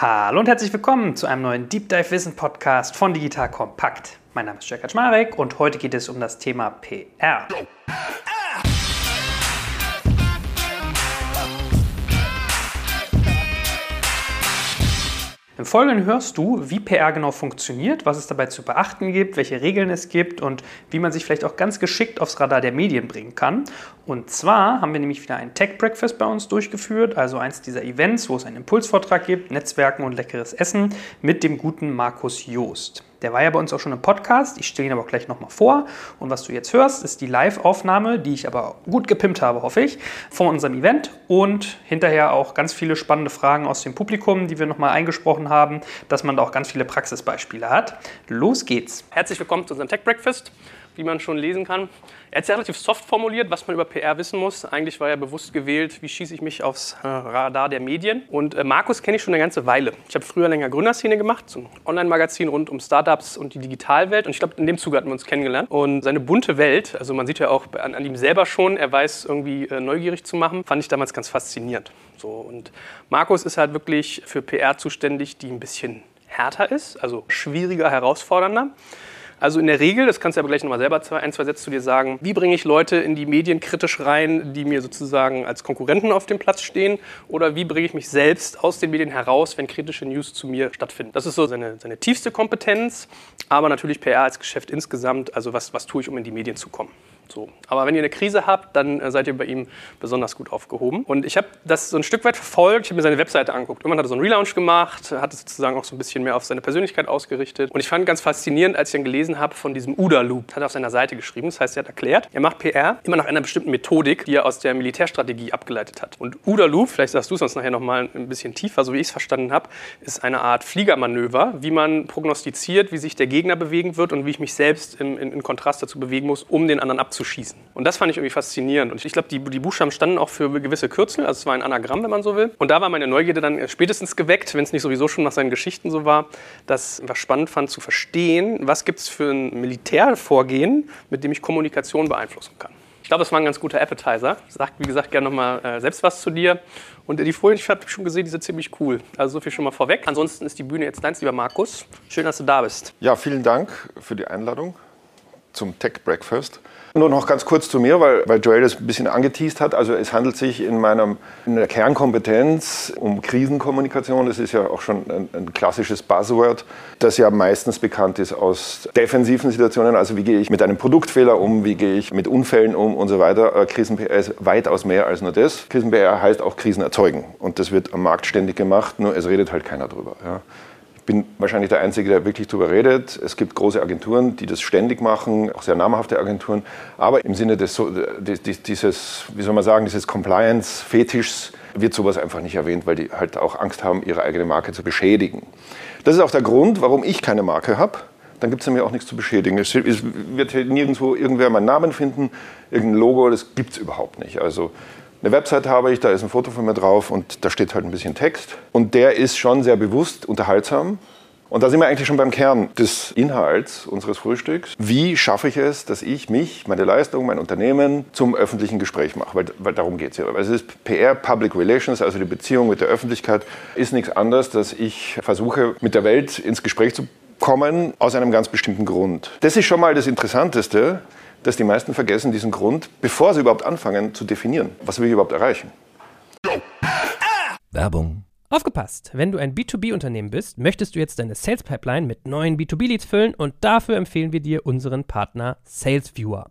Hallo und herzlich willkommen zu einem neuen Deep Dive Wissen Podcast von Digital Kompakt. Mein Name ist Jörg Kaczmarek und heute geht es um das Thema PR. Im Folgenden hörst du, wie PR genau funktioniert, was es dabei zu beachten gibt, welche Regeln es gibt und wie man sich vielleicht auch ganz geschickt aufs Radar der Medien bringen kann. Und zwar haben wir nämlich wieder ein Tech Breakfast bei uns durchgeführt, also eins dieser Events, wo es einen Impulsvortrag gibt, Netzwerken und leckeres Essen mit dem guten Markus Joost. Der war ja bei uns auch schon im Podcast. Ich stelle ihn aber auch gleich nochmal vor. Und was du jetzt hörst, ist die Live-Aufnahme, die ich aber gut gepimpt habe, hoffe ich, von unserem Event. Und hinterher auch ganz viele spannende Fragen aus dem Publikum, die wir nochmal eingesprochen haben, dass man da auch ganz viele Praxisbeispiele hat. Los geht's. Herzlich willkommen zu unserem Tech Breakfast wie man schon lesen kann. Er hat es ja relativ soft formuliert, was man über PR wissen muss. Eigentlich war er bewusst gewählt, wie schieße ich mich aufs äh, Radar der Medien. Und äh, Markus kenne ich schon eine ganze Weile. Ich habe früher länger Gründerszene gemacht, so ein Online-Magazin rund um Startups und die Digitalwelt. Und ich glaube, in dem Zuge hatten wir uns kennengelernt. Und seine bunte Welt, also man sieht ja auch an, an ihm selber schon, er weiß irgendwie äh, neugierig zu machen, fand ich damals ganz faszinierend. So, und Markus ist halt wirklich für PR zuständig, die ein bisschen härter ist, also schwieriger, herausfordernder. Also in der Regel, das kannst du aber gleich nochmal selber ein, zwei Sätze zu dir sagen, wie bringe ich Leute in die Medien kritisch rein, die mir sozusagen als Konkurrenten auf dem Platz stehen? Oder wie bringe ich mich selbst aus den Medien heraus, wenn kritische News zu mir stattfinden? Das ist so seine, seine tiefste Kompetenz, aber natürlich PR als Geschäft insgesamt. Also was, was tue ich, um in die Medien zu kommen? So. Aber wenn ihr eine Krise habt, dann äh, seid ihr bei ihm besonders gut aufgehoben. Und ich habe das so ein Stück weit verfolgt. Ich habe mir seine Webseite angeguckt. Irgendwann hat er so einen Relaunch gemacht, hat es sozusagen auch so ein bisschen mehr auf seine Persönlichkeit ausgerichtet. Und ich fand ganz faszinierend, als ich dann gelesen habe von diesem UDA-Loop, hat er auf seiner Seite geschrieben. Das heißt, er hat erklärt, er macht PR immer nach einer bestimmten Methodik, die er aus der Militärstrategie abgeleitet hat. Und UDA-Loop, vielleicht sagst du es uns nachher nochmal ein bisschen tiefer, so wie ich es verstanden habe, ist eine Art Fliegermanöver, wie man prognostiziert, wie sich der Gegner bewegen wird und wie ich mich selbst in, in, in Kontrast dazu bewegen muss, um den anderen abzuschließen schießen. Und das fand ich irgendwie faszinierend. Und ich glaube, die, die Buchstaben standen auch für gewisse Kürzel, also es war ein Anagramm, wenn man so will. Und da war meine Neugierde dann spätestens geweckt, wenn es nicht sowieso schon nach seinen Geschichten so war, dass ich einfach spannend fand zu verstehen, was gibt es für ein Militärvorgehen, mit dem ich Kommunikation beeinflussen kann. Ich glaube, das war ein ganz guter Appetizer. Sag, wie gesagt, gerne nochmal äh, selbst was zu dir. Und die Folien, ich habe schon gesehen, die sind ziemlich cool. Also so viel schon mal vorweg. Ansonsten ist die Bühne jetzt deins, lieber Markus. Schön, dass du da bist. Ja, vielen Dank für die Einladung zum Tech Breakfast. Nur noch ganz kurz zu mir, weil, weil Joel das ein bisschen angeteased hat. Also es handelt sich in meiner in Kernkompetenz um Krisenkommunikation. Das ist ja auch schon ein, ein, klassisches Buzzword, das ja meistens bekannt ist aus defensiven Situationen. Also wie gehe ich mit einem Produktfehler um, wie gehe ich mit Unfällen um und so weiter. Äh, Krisen-PR ist weitaus mehr als nur das. Krisen-PR heißt auch Krisen erzeugen. Und das wird am Markt ständig gemacht, nur es redet halt keiner drüber. Ja bin wahrscheinlich der Einzige, der wirklich darüber redet. Es gibt große Agenturen, die das ständig machen, auch sehr namhafte Agenturen. Aber im Sinne des, dieses, wie soll man sagen, dieses Compliance-Fetischs wird sowas einfach nicht erwähnt, weil die halt auch Angst haben, ihre eigene Marke zu beschädigen. Das ist auch der Grund, warum ich keine Marke habe. Dann gibt es nämlich auch nichts zu beschädigen. Es wird nirgendwo irgendwer meinen Namen finden, irgendein Logo, das gibt es überhaupt nicht. Also eine Website habe ich, da ist ein Foto von mir drauf und da steht halt ein bisschen Text. Und der ist schon sehr bewusst unterhaltsam. Und da sind wir eigentlich schon beim Kern des Inhalts unseres Frühstücks. Wie schaffe ich es, dass ich mich, meine Leistung, mein Unternehmen zum öffentlichen Gespräch mache? Weil, weil darum geht es ja. Also es ist PR, Public Relations, also die Beziehung mit der Öffentlichkeit, ist nichts anderes, dass ich versuche, mit der Welt ins Gespräch zu kommen, aus einem ganz bestimmten Grund. Das ist schon mal das Interessanteste dass die meisten vergessen diesen Grund, bevor sie überhaupt anfangen zu definieren, was will ich überhaupt erreichen. Werbung. Aufgepasst! Wenn du ein B2B-Unternehmen bist, möchtest du jetzt deine Sales Pipeline mit neuen B2B-Leads füllen und dafür empfehlen wir dir unseren Partner SalesViewer.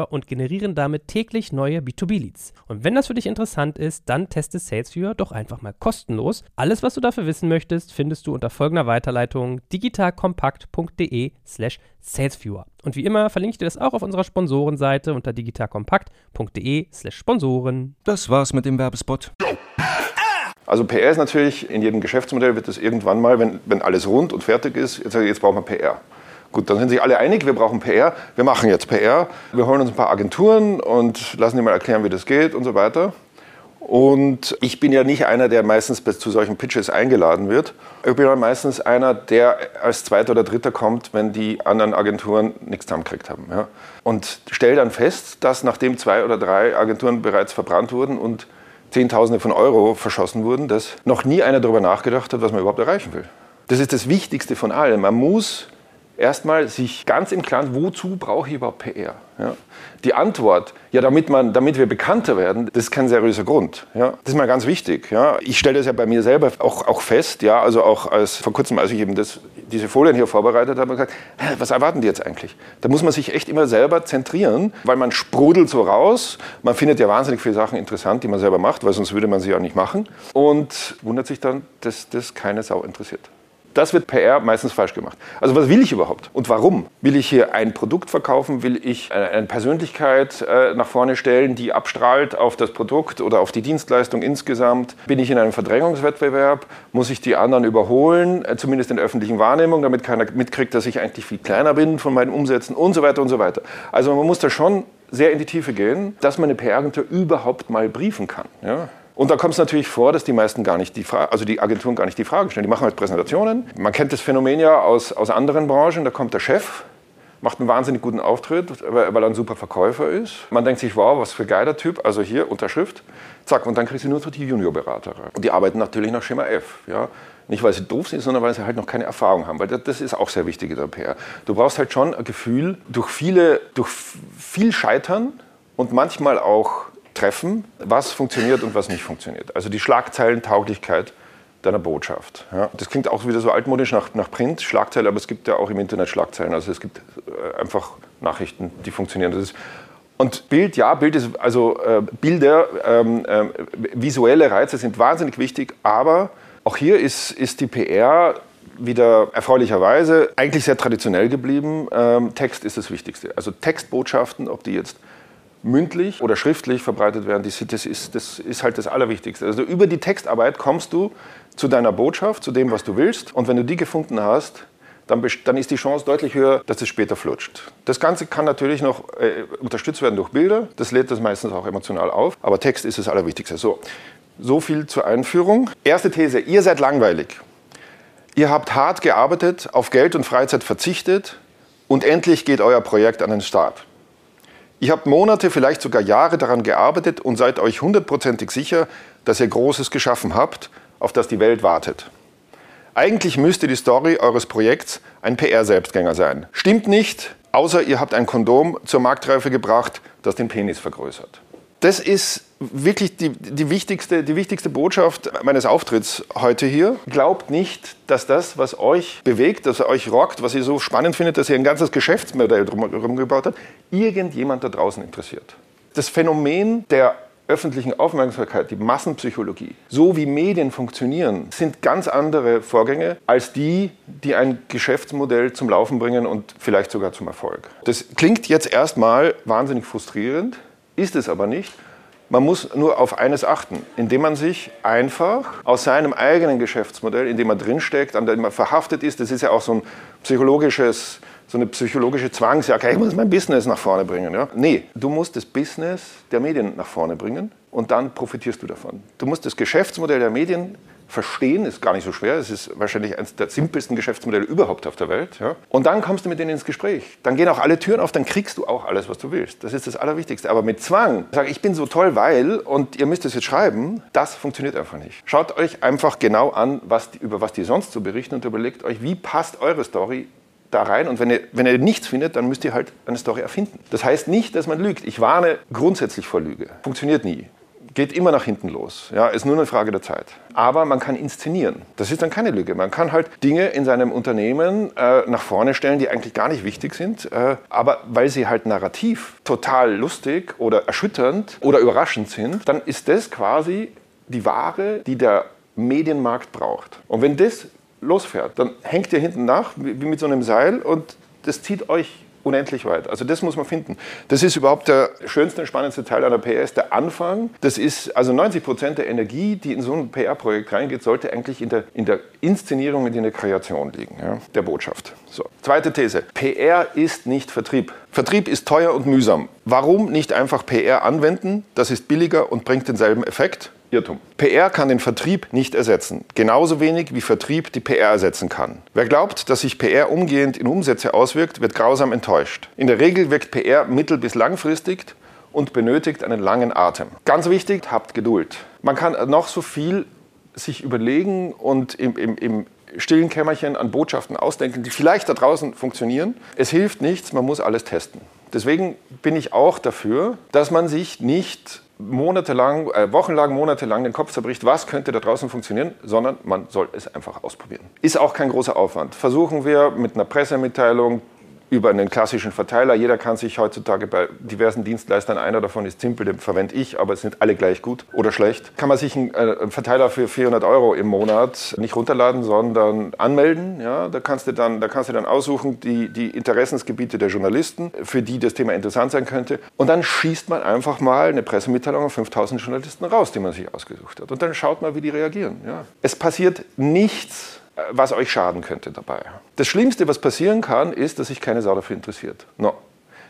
SalesViewer und generieren damit täglich neue B2B-Leads. Und wenn das für dich interessant ist, dann teste SalesViewer doch einfach mal kostenlos. Alles, was du dafür wissen möchtest, findest du unter folgender Weiterleitung digitalkompakt.de slash salesviewer. Und wie immer verlinke ich dir das auch auf unserer Sponsorenseite unter digitalkompakt.de slash Sponsoren. Das war's mit dem Werbespot. Also PR ist natürlich, in jedem Geschäftsmodell wird es irgendwann mal, wenn, wenn alles rund und fertig ist, jetzt, jetzt brauchen wir PR. Gut, dann sind sich alle einig, wir brauchen PR, wir machen jetzt PR, wir holen uns ein paar Agenturen und lassen die mal erklären, wie das geht und so weiter. Und ich bin ja nicht einer, der meistens zu solchen Pitches eingeladen wird. Ich bin ja meistens einer, der als Zweiter oder Dritter kommt, wenn die anderen Agenturen nichts zusammengekriegt haben. Ja. Und stelle dann fest, dass nachdem zwei oder drei Agenturen bereits verbrannt wurden und Zehntausende von Euro verschossen wurden, dass noch nie einer darüber nachgedacht hat, was man überhaupt erreichen will. Das ist das Wichtigste von allem. Man muss erstmal sich ganz im Klaren, wozu brauche ich überhaupt PR? Ja? Die Antwort, ja, damit, man, damit wir bekannter werden, das ist kein seriöser Grund. Ja? Das ist mal ganz wichtig. Ja? Ich stelle das ja bei mir selber auch, auch fest, ja, also auch als, vor kurzem, als ich eben das, diese Folien hier vorbereitet habe, gesagt, was erwarten die jetzt eigentlich? Da muss man sich echt immer selber zentrieren, weil man sprudelt so raus. Man findet ja wahnsinnig viele Sachen interessant, die man selber macht, weil sonst würde man sie auch nicht machen. Und wundert sich dann, dass das keine Sau interessiert. Das wird PR meistens falsch gemacht. Also was will ich überhaupt und warum? Will ich hier ein Produkt verkaufen? Will ich eine Persönlichkeit äh, nach vorne stellen, die abstrahlt auf das Produkt oder auf die Dienstleistung insgesamt? Bin ich in einem Verdrängungswettbewerb? Muss ich die anderen überholen, äh, zumindest in der öffentlichen Wahrnehmung, damit keiner mitkriegt, dass ich eigentlich viel kleiner bin von meinen Umsätzen und so weiter und so weiter. Also man muss da schon sehr in die Tiefe gehen, dass man eine PR-Agentur überhaupt mal briefen kann. Ja? Und da kommt es natürlich vor, dass die meisten gar nicht die Frage, also die Agenturen gar nicht die Frage stellen. Die machen halt Präsentationen. Man kennt das Phänomen ja aus, aus anderen Branchen. Da kommt der Chef, macht einen wahnsinnig guten Auftritt, weil er ein super Verkäufer ist. Man denkt sich, wow, was für geiler Typ. Also hier Unterschrift, zack, und dann kriegst du nur so die Juniorberater. Und die arbeiten natürlich nach Schema F. Ja. Nicht, weil sie doof sind, sondern weil sie halt noch keine Erfahrung haben. Weil das ist auch sehr wichtig in der PR. Du brauchst halt schon ein Gefühl, durch, viele, durch viel Scheitern und manchmal auch treffen, was funktioniert und was nicht funktioniert. Also die Schlagzeilentauglichkeit deiner Botschaft. Ja. Das klingt auch wieder so altmodisch nach, nach Print, Schlagzeile, aber es gibt ja auch im Internet Schlagzeilen. Also es gibt äh, einfach Nachrichten, die funktionieren. Das ist, und Bild, ja, Bild ist, also äh, Bilder, ähm, äh, visuelle Reize sind wahnsinnig wichtig, aber auch hier ist, ist die PR wieder erfreulicherweise eigentlich sehr traditionell geblieben. Ähm, Text ist das Wichtigste. Also Textbotschaften, ob die jetzt mündlich oder schriftlich verbreitet werden, das ist, das ist halt das Allerwichtigste. Also über die Textarbeit kommst du zu deiner Botschaft, zu dem, was du willst. Und wenn du die gefunden hast, dann, dann ist die Chance deutlich höher, dass es später flutscht. Das Ganze kann natürlich noch äh, unterstützt werden durch Bilder. Das lädt das meistens auch emotional auf. Aber Text ist das Allerwichtigste. So, so viel zur Einführung. Erste These, ihr seid langweilig. Ihr habt hart gearbeitet, auf Geld und Freizeit verzichtet und endlich geht euer Projekt an den Start. Ihr habt Monate, vielleicht sogar Jahre daran gearbeitet und seid euch hundertprozentig sicher, dass ihr Großes geschaffen habt, auf das die Welt wartet. Eigentlich müsste die Story eures Projekts ein PR-Selbstgänger sein. Stimmt nicht, außer ihr habt ein Kondom zur Marktreife gebracht, das den Penis vergrößert. Das ist wirklich die, die, wichtigste, die wichtigste Botschaft meines Auftritts heute hier. Glaubt nicht, dass das, was euch bewegt, dass euch rockt, was ihr so spannend findet, dass ihr ein ganzes Geschäftsmodell drumherum gebaut habt, irgendjemand da draußen interessiert. Das Phänomen der öffentlichen Aufmerksamkeit, die Massenpsychologie, so wie Medien funktionieren, sind ganz andere Vorgänge als die, die ein Geschäftsmodell zum Laufen bringen und vielleicht sogar zum Erfolg. Das klingt jetzt erstmal wahnsinnig frustrierend, ist es aber nicht. Man muss nur auf eines achten, indem man sich einfach aus seinem eigenen Geschäftsmodell, in dem man drinsteckt, an dem man verhaftet ist, das ist ja auch so ein psychologisches, so eine psychologische Zwangsjacke, ich muss mein Business nach vorne bringen. Ja? Nee, du musst das Business der Medien nach vorne bringen und dann profitierst du davon. Du musst das Geschäftsmodell der Medien verstehen, ist gar nicht so schwer. Es ist wahrscheinlich eines der simpelsten Geschäftsmodelle überhaupt auf der Welt. Ja? Und dann kommst du mit denen ins Gespräch. Dann gehen auch alle Türen auf, dann kriegst du auch alles, was du willst. Das ist das Allerwichtigste. Aber mit Zwang, sag ich bin so toll, weil, und ihr müsst es jetzt schreiben, das funktioniert einfach nicht. Schaut euch einfach genau an, was, über was die sonst so berichten und überlegt euch, wie passt eure Story da rein und wenn ihr, wenn ihr nichts findet, dann müsst ihr halt eine Story erfinden. Das heißt nicht, dass man lügt. Ich warne grundsätzlich vor Lüge. Funktioniert nie geht immer nach hinten los. Ja, ist nur eine Frage der Zeit. Aber man kann inszenieren. Das ist dann keine Lüge. Man kann halt Dinge in seinem Unternehmen äh, nach vorne stellen, die eigentlich gar nicht wichtig sind, äh, aber weil sie halt narrativ total lustig oder erschütternd oder überraschend sind, dann ist das quasi die Ware, die der Medienmarkt braucht. Und wenn das losfährt, dann hängt ihr hinten nach wie mit so einem Seil und das zieht euch unendlich weit. Also das muss man finden. Das ist überhaupt der schönste und spannendste Teil einer PR, ist der Anfang. Das ist also 90 Prozent der Energie, die in so ein PR-Projekt reingeht, sollte eigentlich in der, in der Inszenierung und in der Kreation liegen, ja, der Botschaft. So. Zweite These. PR ist nicht Vertrieb. Vertrieb ist teuer und mühsam. Warum nicht einfach PR anwenden? Das ist billiger und bringt denselben Effekt. Irrtum. PR kann den Vertrieb nicht ersetzen. Genauso wenig wie Vertrieb die PR ersetzen kann. Wer glaubt, dass sich PR umgehend in Umsätze auswirkt, wird grausam enttäuscht. In der Regel wirkt PR mittel- bis langfristig und benötigt einen langen Atem. Ganz wichtig, habt Geduld. Man kann noch so viel sich überlegen und im, im, im stillen Kämmerchen an Botschaften ausdenken, die vielleicht da draußen funktionieren. Es hilft nichts, man muss alles testen. Deswegen bin ich auch dafür, dass man sich nicht monatelang, äh, wochenlang, monatelang den Kopf zerbricht, was könnte da draußen funktionieren, sondern man soll es einfach ausprobieren. Ist auch kein großer Aufwand. Versuchen wir mit einer Pressemitteilung über einen klassischen Verteiler. Jeder kann sich heutzutage bei diversen Dienstleistern, einer davon ist Simple, den verwende ich, aber es sind alle gleich gut oder schlecht, kann man sich einen, äh, Verteiler für 400 Euro im Monat nicht runterladen, sondern anmelden. Ja, da, kannst du dann, da kannst du dann aussuchen, die, die Interessensgebiete der Journalisten, für die das Thema interessant sein könnte. Und dann schießt man einfach mal eine Pressemitteilung an 5000 Journalisten raus, die man sich ausgesucht hat. Und dann schaut man, wie die reagieren. Ja. Es passiert nichts was euch schaden könnte dabei. Das Schlimmste, was passieren kann, ist, dass sich keine Sau dafür interessiert. No.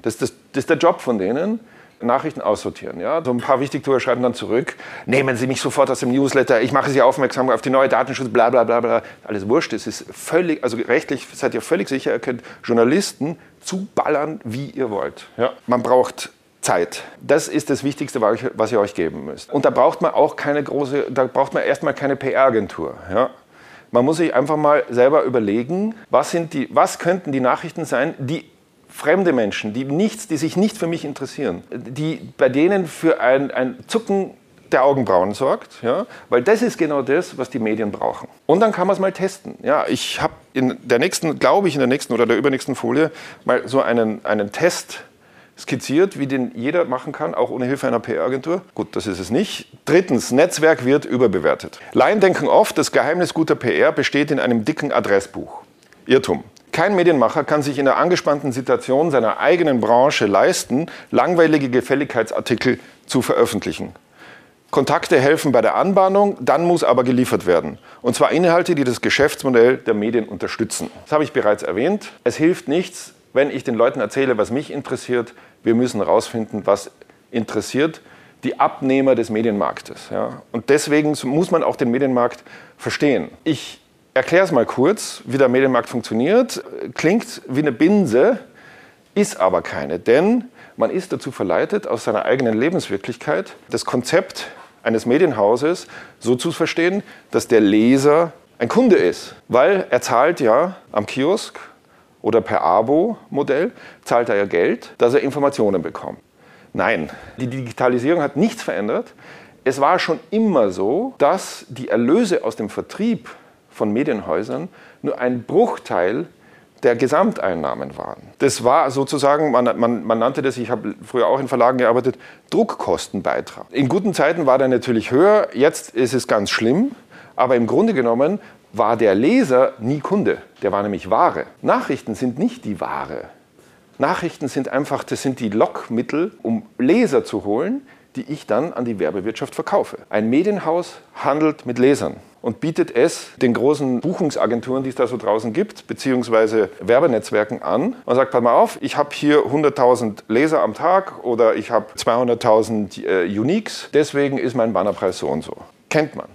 Das, das, das ist der Job von denen. Nachrichten aussortieren. Ja? So ein paar Wichtigtuer schreiben dann zurück, nehmen Sie mich sofort aus dem Newsletter, ich mache Sie aufmerksam auf die neue Datenschutz, bla bla bla bla. Alles wurscht, es ist völlig, also rechtlich seid ihr völlig sicher, ihr könnt Journalisten zuballern, wie ihr wollt. Ja? Man braucht Zeit. Das ist das Wichtigste, was ihr euch geben müsst. Und da braucht man auch keine große, da braucht man erstmal keine PR-Agentur. Ja? Man muss sich einfach mal selber überlegen, was, sind die, was könnten die Nachrichten sein, die fremde Menschen, die, nichts, die sich nicht für mich interessieren, die bei denen für ein, ein Zucken der Augenbrauen sorgt, ja, weil das ist genau das, was die Medien brauchen. Und dann kann man es mal testen. Ja, ich habe in der nächsten, glaube ich, in der nächsten oder der übernächsten Folie mal so einen, einen Test skizziert, wie den jeder machen kann, auch ohne Hilfe einer PR-Agentur. Gut, das ist es nicht. Drittens, Netzwerk wird überbewertet. Laien denken oft, das Geheimnis guter PR besteht in einem dicken Adressbuch. Irrtum. Kein Medienmacher kann sich in der angespannten Situation seiner eigenen Branche leisten, langweilige Gefälligkeitsartikel zu veröffentlichen. Kontakte helfen bei der Anbahnung, dann muss aber geliefert werden. Und zwar Inhalte, die das Geschäftsmodell der Medien unterstützen. Das habe ich bereits erwähnt. Es hilft nichts, wenn ich den Leuten erzähle, was mich interessiert, wir müssen herausfinden, was interessiert die Abnehmer des Medienmarktes. Ja. Und deswegen muss man auch den Medienmarkt verstehen. Ich erkläre es mal kurz, wie der Medienmarkt funktioniert. Klingt wie eine Binse, ist aber keine, denn man ist dazu verleitet, aus seiner eigenen Lebenswirklichkeit das Konzept eines Medienhauses so zu verstehen, dass der Leser ein Kunde ist, weil er zahlt ja am Kiosk oder per Abo-Modell zahlt er ja Geld, dass er Informationen bekommt. Nein, die Digitalisierung hat nichts verändert. Es war schon immer so, dass die Erlöse aus dem Vertrieb von Medienhäusern nur ein Bruchteil der Gesamteinnahmen waren. Das war sozusagen, man, man, man nannte das, ich habe früher auch in Verlagen gearbeitet, Druckkostenbeitrag. In guten Zeiten war der natürlich höher, jetzt ist es ganz schlimm, aber im Grunde genommen war der Leser nie Kunde, der war nämlich Ware. Nachrichten sind nicht die Ware. Nachrichten sind einfach, das sind die Lockmittel, um Leser zu holen, die ich dann an die Werbewirtschaft verkaufe. Ein Medienhaus handelt mit Lesern und bietet es den großen Buchungsagenturen, die es da so draußen gibt, beziehungsweise Werbenetzwerken an und sagt, pass mal auf, ich habe hier 100.000 Leser am Tag oder ich habe 200.000 äh, Uniques, deswegen ist mein Bannerpreis so und so. Kennt man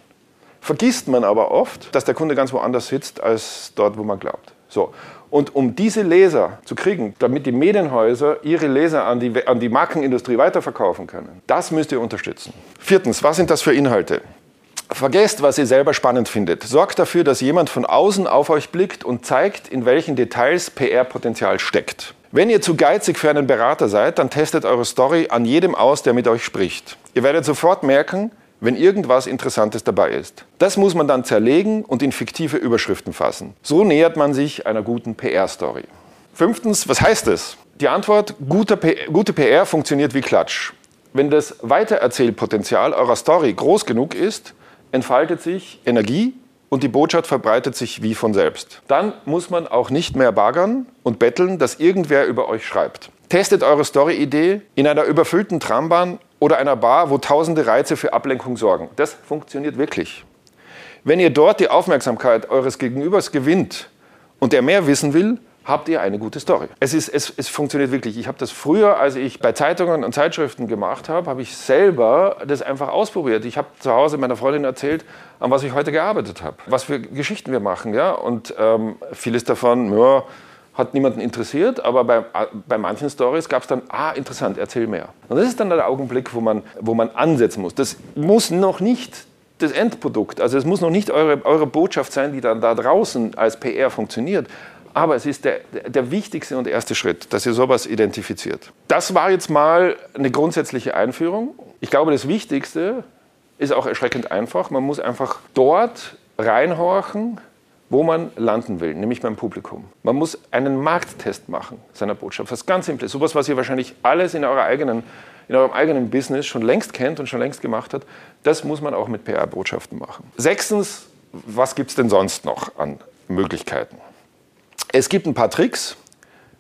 vergisst man aber oft, dass der Kunde ganz woanders sitzt als dort, wo man glaubt. So. Und um diese Leser zu kriegen, damit die Medienhäuser ihre Leser an die, an die Markenindustrie weiterverkaufen können, das müsst ihr unterstützen. Viertens, was sind das für Inhalte? Vergesst, was ihr selber spannend findet. Sorgt dafür, dass jemand von außen auf euch blickt und zeigt, in welchen Details PR-Potenzial steckt. Wenn ihr zu geizig für einen Berater seid, dann testet eure Story an jedem aus, der mit euch spricht. Ihr werdet sofort merken, wenn irgendwas Interessantes dabei ist. Das muss man dann zerlegen und in fiktive Überschriften fassen. So nähert man sich einer guten PR-Story. Fünftens, was heißt es? Die Antwort, gute PR funktioniert wie Klatsch. Wenn das Weitererzählpotenzial eurer Story groß genug ist, entfaltet sich Energie, und die Botschaft verbreitet sich wie von selbst. Dann muss man auch nicht mehr bagern und betteln, dass irgendwer über euch schreibt. Testet eure Story-Idee in einer überfüllten Trambahn oder einer Bar, wo tausende Reize für Ablenkung sorgen. Das funktioniert wirklich. Wenn ihr dort die Aufmerksamkeit eures Gegenübers gewinnt und der mehr wissen will, habt ihr eine gute Story. Es, ist, es, es funktioniert wirklich. Ich habe das früher, als ich bei Zeitungen und Zeitschriften gemacht habe, habe ich selber das einfach ausprobiert. Ich habe zu Hause meiner Freundin erzählt, an was ich heute gearbeitet habe, was für Geschichten wir machen. Ja? Und ähm, vieles davon ja, hat niemanden interessiert, aber bei, bei manchen Stories gab es dann, ah, interessant, erzähl mehr. Und das ist dann der Augenblick, wo man, wo man ansetzen muss. Das muss noch nicht das Endprodukt, also es muss noch nicht eure, eure Botschaft sein, die dann da draußen als PR funktioniert, aber es ist der, der wichtigste und erste Schritt, dass ihr sowas identifiziert. Das war jetzt mal eine grundsätzliche Einführung. Ich glaube, das Wichtigste ist auch erschreckend einfach. Man muss einfach dort reinhorchen, wo man landen will, nämlich beim Publikum. Man muss einen Markttest machen seiner Botschaft. Was ganz Simples, sowas, was ihr wahrscheinlich alles in, eurer eigenen, in eurem eigenen Business schon längst kennt und schon längst gemacht hat, das muss man auch mit PR-Botschaften machen. Sechstens, was gibt es denn sonst noch an Möglichkeiten? Es gibt ein paar Tricks,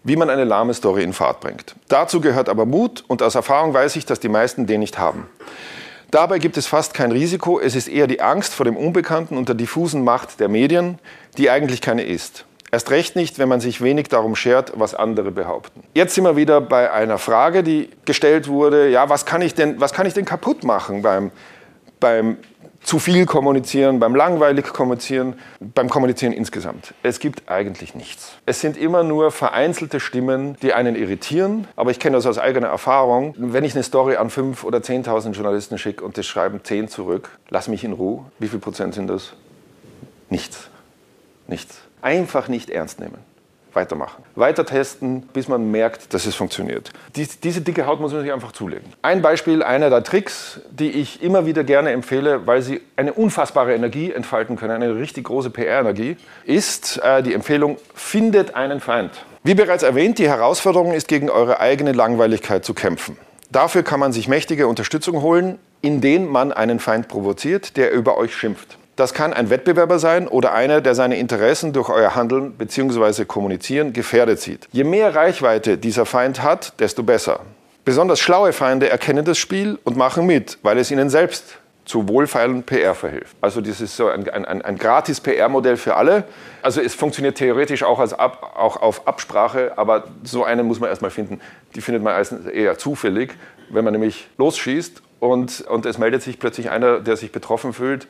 wie man eine lahme Story in Fahrt bringt. Dazu gehört aber Mut und aus Erfahrung weiß ich, dass die meisten den nicht haben. Dabei gibt es fast kein Risiko, es ist eher die Angst vor dem Unbekannten und der diffusen Macht der Medien, die eigentlich keine ist. Erst recht nicht, wenn man sich wenig darum schert, was andere behaupten. Jetzt sind wir wieder bei einer Frage, die gestellt wurde, ja, was kann ich denn, was kann ich denn kaputt machen beim, beim zu viel kommunizieren, beim langweilig kommunizieren, beim Kommunizieren insgesamt. Es gibt eigentlich nichts. Es sind immer nur vereinzelte Stimmen, die einen irritieren. Aber ich kenne das aus eigener Erfahrung. Wenn ich eine Story an 5.000 oder 10.000 Journalisten schicke und das schreiben 10 zurück, lass mich in Ruhe. Wie viel Prozent sind das? Nichts. Nichts. Einfach nicht ernst nehmen weitermachen. Weiter testen, bis man merkt, dass es funktioniert. Dies, diese dicke Haut muss man sich einfach zulegen. Ein Beispiel einer der Tricks, die ich immer wieder gerne empfehle, weil sie eine unfassbare Energie entfalten können, eine richtig große PR-Energie, ist äh, die Empfehlung, findet einen Feind. Wie bereits erwähnt, die Herausforderung ist, gegen eure eigene Langweiligkeit zu kämpfen. Dafür kann man sich mächtige Unterstützung holen, indem man einen Feind provoziert, der über euch schimpft. Das kann ein Wettbewerber sein oder einer, der seine Interessen durch euer Handeln bzw. Kommunizieren gefährdet sieht. Je mehr Reichweite dieser Feind hat, desto besser. Besonders schlaue Feinde erkennen das Spiel und machen mit, weil es ihnen selbst zu wohlfeilen PR verhilft. Also das ist so ein, ein, ein gratis PR-Modell für alle. Also es funktioniert theoretisch auch, als Ab, auch auf Absprache, aber so einen muss man erstmal finden. Die findet man eher zufällig, wenn man nämlich losschießt und, und es meldet sich plötzlich einer, der sich betroffen fühlt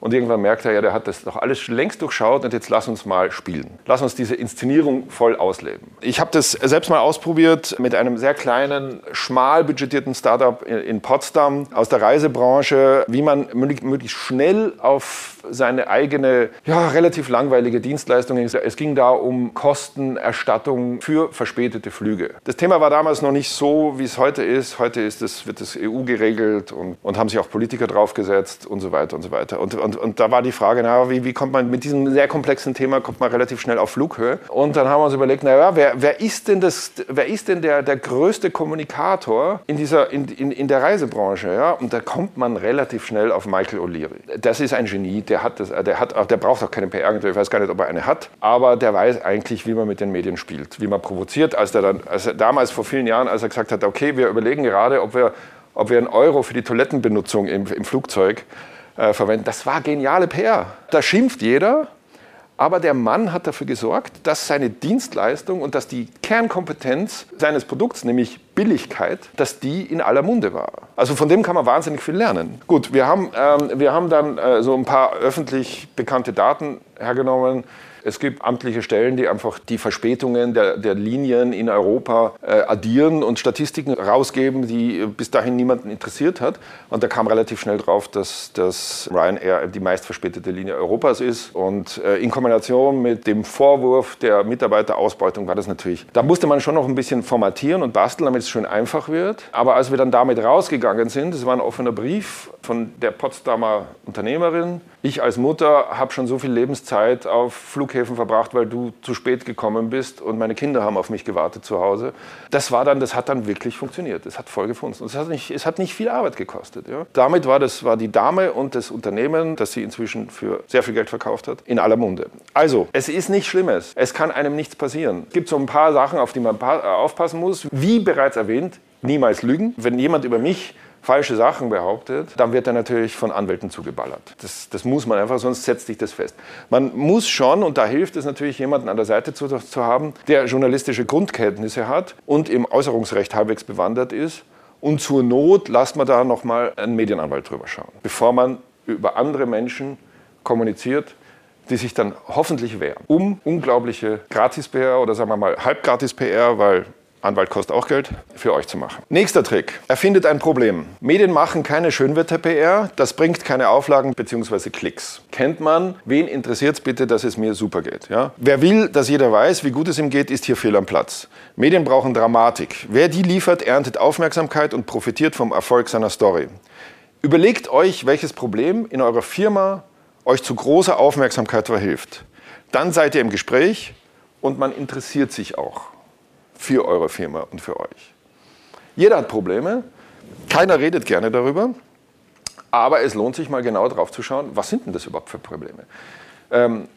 und irgendwann merkt er, ja, der hat das doch alles längst durchschaut und jetzt lass uns mal spielen. Lass uns diese Inszenierung voll ausleben. Ich habe das selbst mal ausprobiert mit einem sehr kleinen, schmal budgetierten Startup in Potsdam aus der Reisebranche, wie man möglichst schnell auf seine eigene, ja, relativ langweilige Dienstleistung. Es ging da um Kostenerstattung für verspätete Flüge. Das Thema war damals noch nicht so, wie es heute ist. Heute ist es, wird das EU geregelt und, und haben sich auch Politiker draufgesetzt und so weiter und so weiter. Und, und, und da war die Frage, na, wie, wie kommt man mit diesem sehr komplexen Thema, kommt man relativ schnell auf Flughöhe. Und dann haben wir uns überlegt, naja, wer, wer ist denn, das, wer ist denn der, der größte Kommunikator in, dieser, in, in, in der Reisebranche? Ja? Und da kommt man relativ schnell auf Michael O'Leary. Das ist ein Genie, der hat das, der hat, der braucht auch keine PR-Agentur, ich weiß gar nicht, ob er eine hat, aber der weiß eigentlich, wie man mit den Medien spielt, wie man provoziert. Als er dann, als er damals vor vielen Jahren, als er gesagt hat, okay, wir überlegen gerade, ob wir, ob wir einen Euro für die Toilettenbenutzung im, im Flugzeug äh, verwenden. Das war geniale PR. Da schimpft jeder, aber der Mann hat dafür gesorgt, dass seine Dienstleistung und dass die Kernkompetenz seines Produkts, nämlich Billigkeit, dass die in aller Munde war. Also von dem kann man wahnsinnig viel lernen. Gut, wir haben, ähm, wir haben dann äh, so ein paar öffentlich bekannte Daten hergenommen. Es gibt amtliche Stellen, die einfach die Verspätungen der, der Linien in Europa äh, addieren und Statistiken rausgeben, die bis dahin niemanden interessiert hat. Und da kam relativ schnell drauf, dass, dass Ryanair die meistverspätete Linie Europas ist. Und äh, in Kombination mit dem Vorwurf der Mitarbeiterausbeutung war das natürlich, da musste man schon noch ein bisschen formatieren und basteln, damit es schön einfach wird. Aber als wir dann damit rausgegangen sind, es war ein offener Brief von der Potsdamer Unternehmerin, ich als Mutter habe schon so viel Lebenszeit auf Flug Flughäfen verbracht, weil du zu spät gekommen bist und meine Kinder haben auf mich gewartet zu Hause. Das war dann, das hat dann wirklich funktioniert. Es hat voll gefunden. Es hat nicht, es hat nicht viel Arbeit gekostet. Ja. Damit war das war die Dame und das Unternehmen, das sie inzwischen für sehr viel Geld verkauft hat, in aller Munde. Also, es ist nichts Schlimmes. Es kann einem nichts passieren. Es gibt so ein paar Sachen, auf die man aufpassen muss. Wie bereits erwähnt, niemals lügen. Wenn jemand über mich falsche Sachen behauptet, dann wird er natürlich von Anwälten zugeballert. Das, das, muss man einfach, sonst setzt sich das fest. Man muss schon, und da hilft es natürlich, jemanden an der Seite zu, zu haben, der journalistische Grundkenntnisse hat und im Äußerungsrecht halbwegs bewandert ist. Und zur Not lasst man da nochmal einen Medienanwalt drüber schauen, bevor man über andere Menschen kommuniziert, die sich dann hoffentlich wehren, um unglaubliche Gratis-PR oder sagen wir mal Halbgratis-PR, weil Anwalt kostet auch Geld, für euch zu machen. Nächster Trick. Erfindet ein Problem. Medien machen keine Schönwetter-PR, das bringt keine Auflagen bzw. Klicks. Kennt man? Wen interessiert es bitte, dass es mir super geht? Ja? Wer will, dass jeder weiß, wie gut es ihm geht, ist hier fehl am Platz. Medien brauchen Dramatik. Wer die liefert, erntet Aufmerksamkeit und profitiert vom Erfolg seiner Story. Überlegt euch, welches Problem in eurer Firma euch zu großer Aufmerksamkeit verhilft. Dann seid ihr im Gespräch und man interessiert sich auch für eure Firma und für euch. Jeder hat Probleme, keiner redet gerne darüber, aber es lohnt sich mal genau drauf zu schauen, was sind denn das überhaupt für Probleme. Ähm,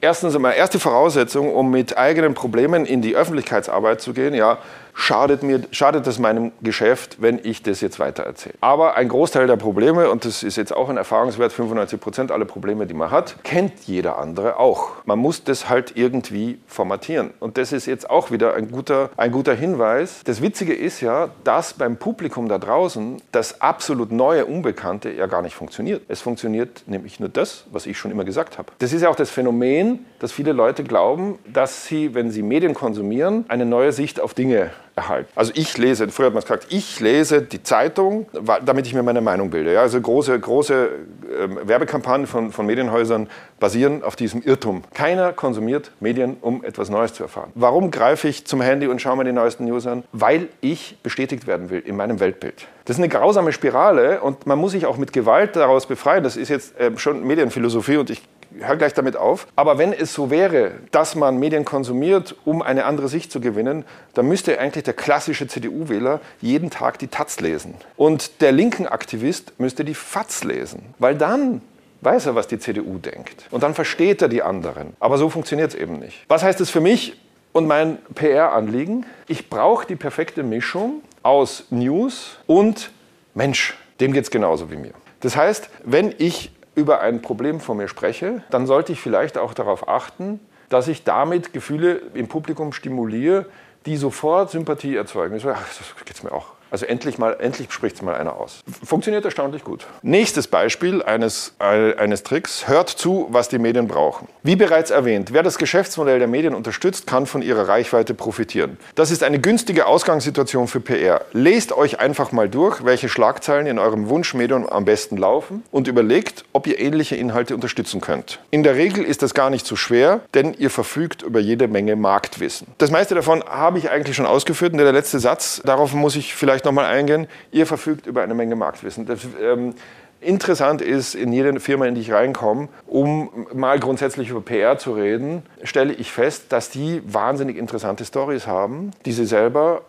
erstens einmal, erste Voraussetzung, um mit eigenen Problemen in die Öffentlichkeitsarbeit zu gehen, ja, schadet, mir, schadet es meinem Geschäft, wenn ich das jetzt weitererzähle. Aber ein Großteil der Probleme, und das ist jetzt auch ein Erfahrungswert, 95 Prozent aller Probleme, die man hat, kennt jeder andere auch. Man muss das halt irgendwie formatieren. Und das ist jetzt auch wieder ein guter, ein guter Hinweis. Das Witzige ist ja, dass beim Publikum da draußen das absolut neue, Unbekannte ja gar nicht funktioniert. Es funktioniert nämlich nur das, was ich schon immer gesagt habe. Das ist ja auch das Phänomen, dass viele Leute glauben, dass sie, wenn sie Medien konsumieren, eine neue Sicht auf Dinge erhalten. Also ich lese, früher hat man gesagt, ich lese die Zeitung, damit ich mir meine Meinung bilde. Ja, also große, große äh, Werbekampagnen von, von Medienhäusern basieren auf diesem Irrtum. Keiner konsumiert Medien, um etwas Neues zu erfahren. Warum greife ich zum Handy und schaue mir die neuesten News an? Weil ich bestätigt werden will in meinem Weltbild. Das ist eine grausame Spirale und man muss sich auch mit Gewalt daraus befreien. Das ist jetzt äh, schon Medienphilosophie und ich hör gleich damit auf. Aber wenn es so wäre, dass man Medien konsumiert, um eine andere Sicht zu gewinnen, dann müsste eigentlich der klassische CDU-Wähler jeden Tag die Taz lesen. Und der linken Aktivist müsste die FAZ lesen. Weil dann weiß er, was die CDU denkt. Und dann versteht er die anderen. Aber so funktioniert es eben nicht. Was heißt es für mich und mein PR-Anliegen? Ich brauche die perfekte Mischung aus News und Mensch. Dem geht es genauso wie mir. Das heißt, wenn ich über ein Problem vor mir spreche, dann sollte ich vielleicht auch darauf achten, dass ich damit Gefühle im Publikum stimuliere, die sofort Sympathie erzeugen. Ich so, ach, das geht mir auch. Also endlich, endlich spricht es mal einer aus. Funktioniert erstaunlich gut. Nächstes Beispiel eines, eines Tricks. Hört zu, was die Medien brauchen. Wie bereits erwähnt, wer das Geschäftsmodell der Medien unterstützt, kann von ihrer Reichweite profitieren. Das ist eine günstige Ausgangssituation für PR. Lest euch einfach mal durch, welche Schlagzeilen in eurem Wunschmedium am besten laufen und überlegt, ob ihr ähnliche Inhalte unterstützen könnt. In der Regel ist das gar nicht so schwer, denn ihr verfügt über jede Menge Marktwissen. Das meiste davon habe ich eigentlich schon ausgeführt und der letzte Satz, darauf muss ich vielleicht nochmal eingehen. Ihr verfügt über eine Menge Marktwissen. Das, ähm, Interessant ist, in jede Firma, in die ich reinkomme, um mal grundsätzlich über PR zu reden, stelle ich fest, dass die wahnsinnig interessante Stories haben, die sie selber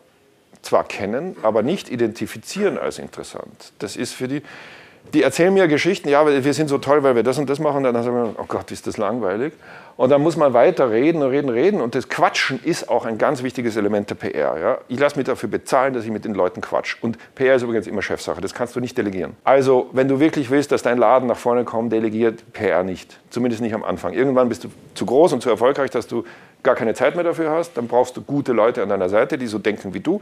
zwar kennen, aber nicht identifizieren als interessant. Das ist für die, die erzählen mir Geschichten, ja, wir sind so toll, weil wir das und das machen, dann sagen wir, oh Gott, ist das langweilig. Und dann muss man weiter reden und reden, reden. Und das Quatschen ist auch ein ganz wichtiges Element der PR. Ja? Ich lasse mich dafür bezahlen, dass ich mit den Leuten quatsch. Und PR ist übrigens immer Chefsache, das kannst du nicht delegieren. Also, wenn du wirklich willst, dass dein Laden nach vorne kommt, delegiert PR nicht. Zumindest nicht am Anfang. Irgendwann bist du zu groß und zu erfolgreich, dass du gar keine Zeit mehr dafür hast. Dann brauchst du gute Leute an deiner Seite, die so denken wie du.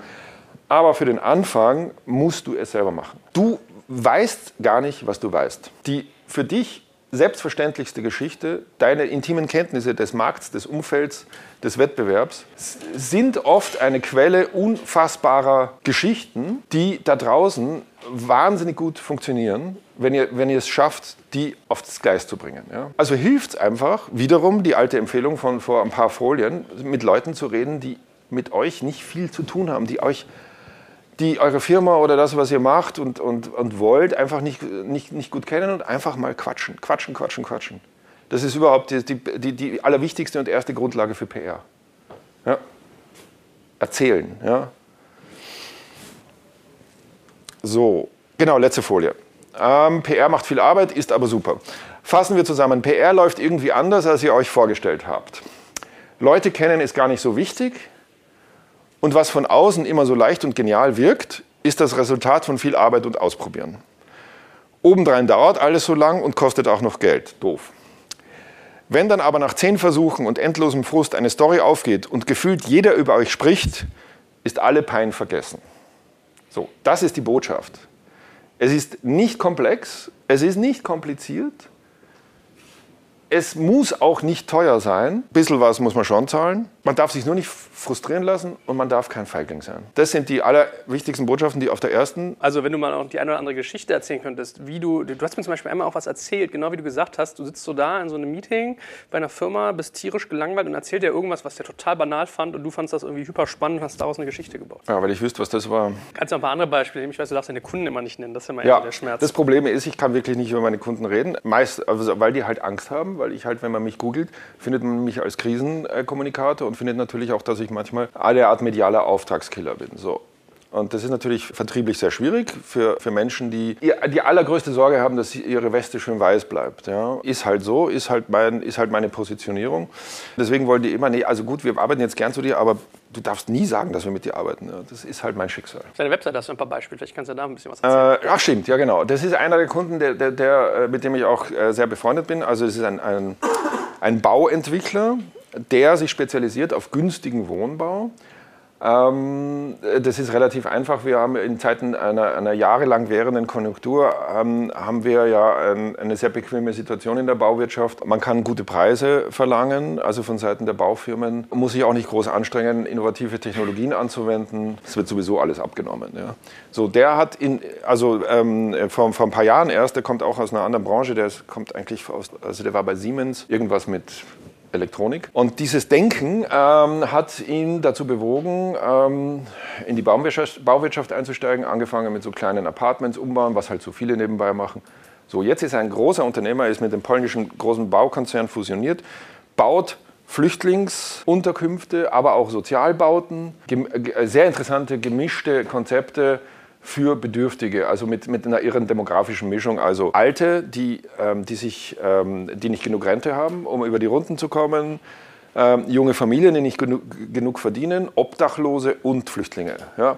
Aber für den Anfang musst du es selber machen. Du weißt gar nicht, was du weißt. Die für dich selbstverständlichste Geschichte, deine intimen Kenntnisse des Markts, des Umfelds, des Wettbewerbs, sind oft eine Quelle unfassbarer Geschichten, die da draußen wahnsinnig gut funktionieren, wenn ihr, wenn ihr es schafft, die aufs Gleis zu bringen. Ja? Also hilft es einfach, wiederum die alte Empfehlung von vor ein paar Folien, mit Leuten zu reden, die mit euch nicht viel zu tun haben, die euch die eure Firma oder das, was ihr macht und, und, und wollt, einfach nicht, nicht, nicht gut kennen und einfach mal quatschen, quatschen, quatschen, quatschen. Das ist überhaupt die, die, die allerwichtigste und erste Grundlage für PR. Ja? Erzählen. Ja? So, genau, letzte Folie. Ähm, PR macht viel Arbeit, ist aber super. Fassen wir zusammen. PR läuft irgendwie anders, als ihr euch vorgestellt habt. Leute kennen ist gar nicht so wichtig. Und was von außen immer so leicht und genial wirkt, ist das Resultat von viel Arbeit und Ausprobieren. Obendrein dauert alles so lang und kostet auch noch Geld. Doof. Wenn dann aber nach zehn Versuchen und endlosem Frust eine Story aufgeht und gefühlt jeder über euch spricht, ist alle Pein vergessen. So, das ist die Botschaft. Es ist nicht komplex, es ist nicht kompliziert, es muss auch nicht teuer sein. Ein bisschen was muss man schon zahlen. Man darf sich nur nicht frustrieren lassen und man darf kein Feigling sein. Das sind die allerwichtigsten Botschaften, die auf der ersten. Also, wenn du mal auch die eine oder andere Geschichte erzählen könntest, wie du. Du hast mir zum Beispiel einmal auch was erzählt, genau wie du gesagt hast. Du sitzt so da in so einem Meeting bei einer Firma, bist tierisch gelangweilt und erzählt dir irgendwas, was der total banal fand und du fandest das irgendwie hyper spannend und hast daraus eine Geschichte gebaut. Ja, weil ich wüsste, was das war. Kannst du noch ein paar andere Beispiele nehmen? Ich weiß, du darfst deine Kunden immer nicht nennen. Das ist ja immer ja, der Schmerz. Das Problem ist, ich kann wirklich nicht über meine Kunden reden. Meist, also, weil die halt Angst haben, weil ich halt, wenn man mich googelt, findet man mich als Krisenkommunikator und findet natürlich auch, dass ich manchmal eine Art medialer Auftragskiller bin. So. Und das ist natürlich vertrieblich sehr schwierig für, für Menschen, die die allergrößte Sorge haben, dass ihre Weste schön weiß bleibt. Ja. Ist halt so, ist halt, mein, ist halt meine Positionierung. Deswegen wollen die immer, nee, also gut, wir arbeiten jetzt gern zu dir, aber du darfst nie sagen, dass wir mit dir arbeiten. Ja. Das ist halt mein Schicksal. Deine Webseite hast du ein paar Beispiele, vielleicht kannst du da ein bisschen was erzählen. Äh, ach stimmt, ja genau. Das ist einer der Kunden, der, der, der äh, mit dem ich auch äh, sehr befreundet bin. Also es ist ein, ein, ein Bauentwickler, der sich spezialisiert auf günstigen Wohnbau. Ähm, das ist relativ einfach. Wir haben in Zeiten einer, einer jahrelang währenden Konjunktur ähm, haben wir ja ein, eine sehr bequeme Situation in der Bauwirtschaft. Man kann gute Preise verlangen, also von Seiten der Baufirmen. Man muss sich auch nicht groß anstrengen, innovative Technologien anzuwenden. Es wird sowieso alles abgenommen. Ja. So, der hat in, also ähm, vor, vor ein paar Jahren erst, der kommt auch aus einer anderen Branche, der ist, kommt eigentlich aus, also der war bei Siemens, irgendwas mit Elektronik. Und dieses Denken ähm, hat ihn dazu bewogen, ähm, in die Bauwirtschaft, Bauwirtschaft einzusteigen, angefangen mit so kleinen Apartments umbauen, was halt so viele nebenbei machen. So, jetzt ist er ein großer Unternehmer, ist mit dem polnischen großen Baukonzern fusioniert, baut Flüchtlingsunterkünfte, aber auch Sozialbauten, äh, sehr interessante gemischte Konzepte für Bedürftige, also mit, mit einer irren demografischen Mischung. Also Alte, die, ähm, die, sich, ähm, die nicht genug Rente haben, um über die Runden zu kommen, ähm, junge Familien, die nicht genug, genug verdienen, Obdachlose und Flüchtlinge. Ja.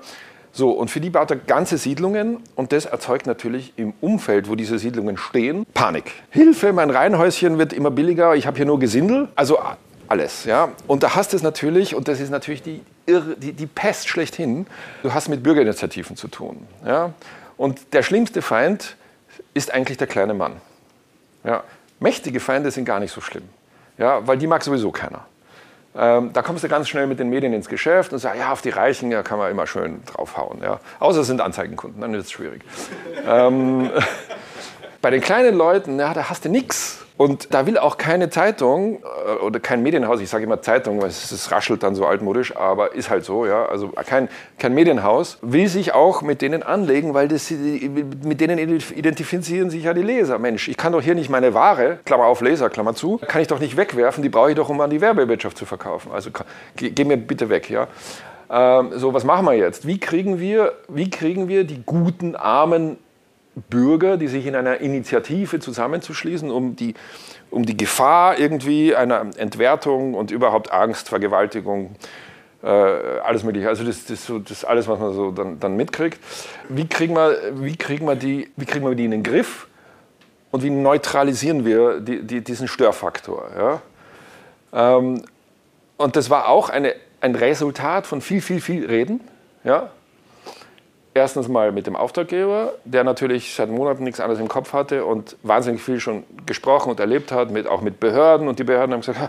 So, und für die baut er ganze Siedlungen und das erzeugt natürlich im Umfeld, wo diese Siedlungen stehen, Panik. Hilfe, mein Reihenhäuschen wird immer billiger, ich habe hier nur Gesindel. Also alles. Ja? Und da hast du es natürlich, und das ist natürlich die, die, die Pest schlechthin, du hast mit Bürgerinitiativen zu tun. Ja? Und der schlimmste Feind ist eigentlich der kleine Mann. Ja? Mächtige Feinde sind gar nicht so schlimm, ja? weil die mag sowieso keiner. Ähm, da kommst du ganz schnell mit den Medien ins Geschäft und sagst, ja, auf die Reichen ja, kann man immer schön draufhauen. Ja? Außer es sind Anzeigenkunden, dann ist es schwierig. ähm, bei den kleinen Leuten, ja, da hast du nichts. Und da will auch keine Zeitung äh, oder kein Medienhaus, ich sage immer Zeitung, weil es, raschelt dann so altmodisch, aber ist halt so, ja. Also kein, kein Medienhaus will sich auch mit denen anlegen, weil das, mit denen identifizieren sich ja die Leser. Mensch, ich kann doch hier nicht meine Ware, Klammer auf Leser, Klammer zu, kann ich doch nicht wegwerfen, die brauche ich doch, um an die Werbewirtschaft zu verkaufen. Also geh, geh mir bitte weg, ja. Ähm, so, was machen wir jetzt? Wie kriegen wir, wie kriegen wir die guten, armen Bürger, die sich in einer Initiative zusammenzuschließen, um die, um die Gefahr irgendwie einer Entwertung und überhaupt Angst, Vergewaltigung, äh, alles Mögliche. Also das, das, das ist alles, was man so dann, dann mitkriegt. Wie kriegen, wir, wie, kriegen wir die, wie kriegen wir die in den Griff und wie neutralisieren wir die, die, diesen Störfaktor? Ja? Ähm, und das war auch eine, ein Resultat von viel, viel, viel Reden. Ja? Erstens mal mit dem Auftraggeber, der natürlich seit Monaten nichts anderes im Kopf hatte und wahnsinnig viel schon gesprochen und erlebt hat, mit, auch mit Behörden. Und die Behörden haben gesagt,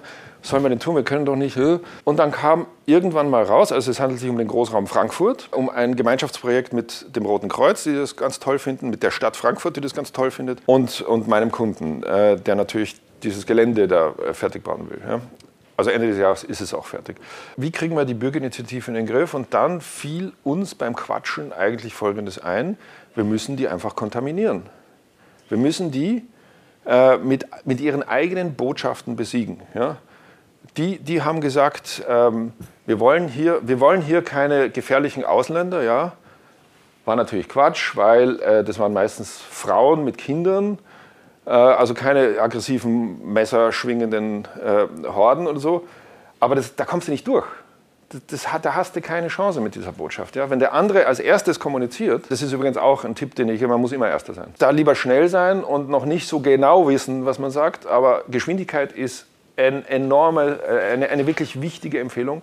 was sollen wir denn tun, wir können doch nicht. Und dann kam irgendwann mal raus, also es handelt sich um den Großraum Frankfurt, um ein Gemeinschaftsprojekt mit dem Roten Kreuz, die das ganz toll finden, mit der Stadt Frankfurt, die das ganz toll findet, und, und meinem Kunden, äh, der natürlich dieses Gelände da äh, fertig bauen will. Also Ende des Jahres ist es auch fertig. Wie kriegen wir die Bürgerinitiative in den Griff? Und dann fiel uns beim Quatschen eigentlich Folgendes ein. Wir müssen die einfach kontaminieren. Wir müssen die äh, mit, mit ihren eigenen Botschaften besiegen. Ja? Die, die haben gesagt, ähm, wir, wollen hier, wir wollen hier keine gefährlichen Ausländer. Ja? War natürlich Quatsch, weil äh, das waren meistens Frauen mit Kindern, also keine aggressiven, messerschwingenden äh, Horden oder so. Aber das, da kommst du nicht durch das hat, da hast du keine Chance mit dieser Botschaft. Ja? Wenn der andere als erstes kommuniziert, das ist übrigens auch ein Tipp, den ich immer, man muss immer Erster sein. Da lieber schnell sein und noch nicht so genau wissen, was man sagt, aber Geschwindigkeit ist ein enorme, äh, eine, eine wirklich wichtige Empfehlung.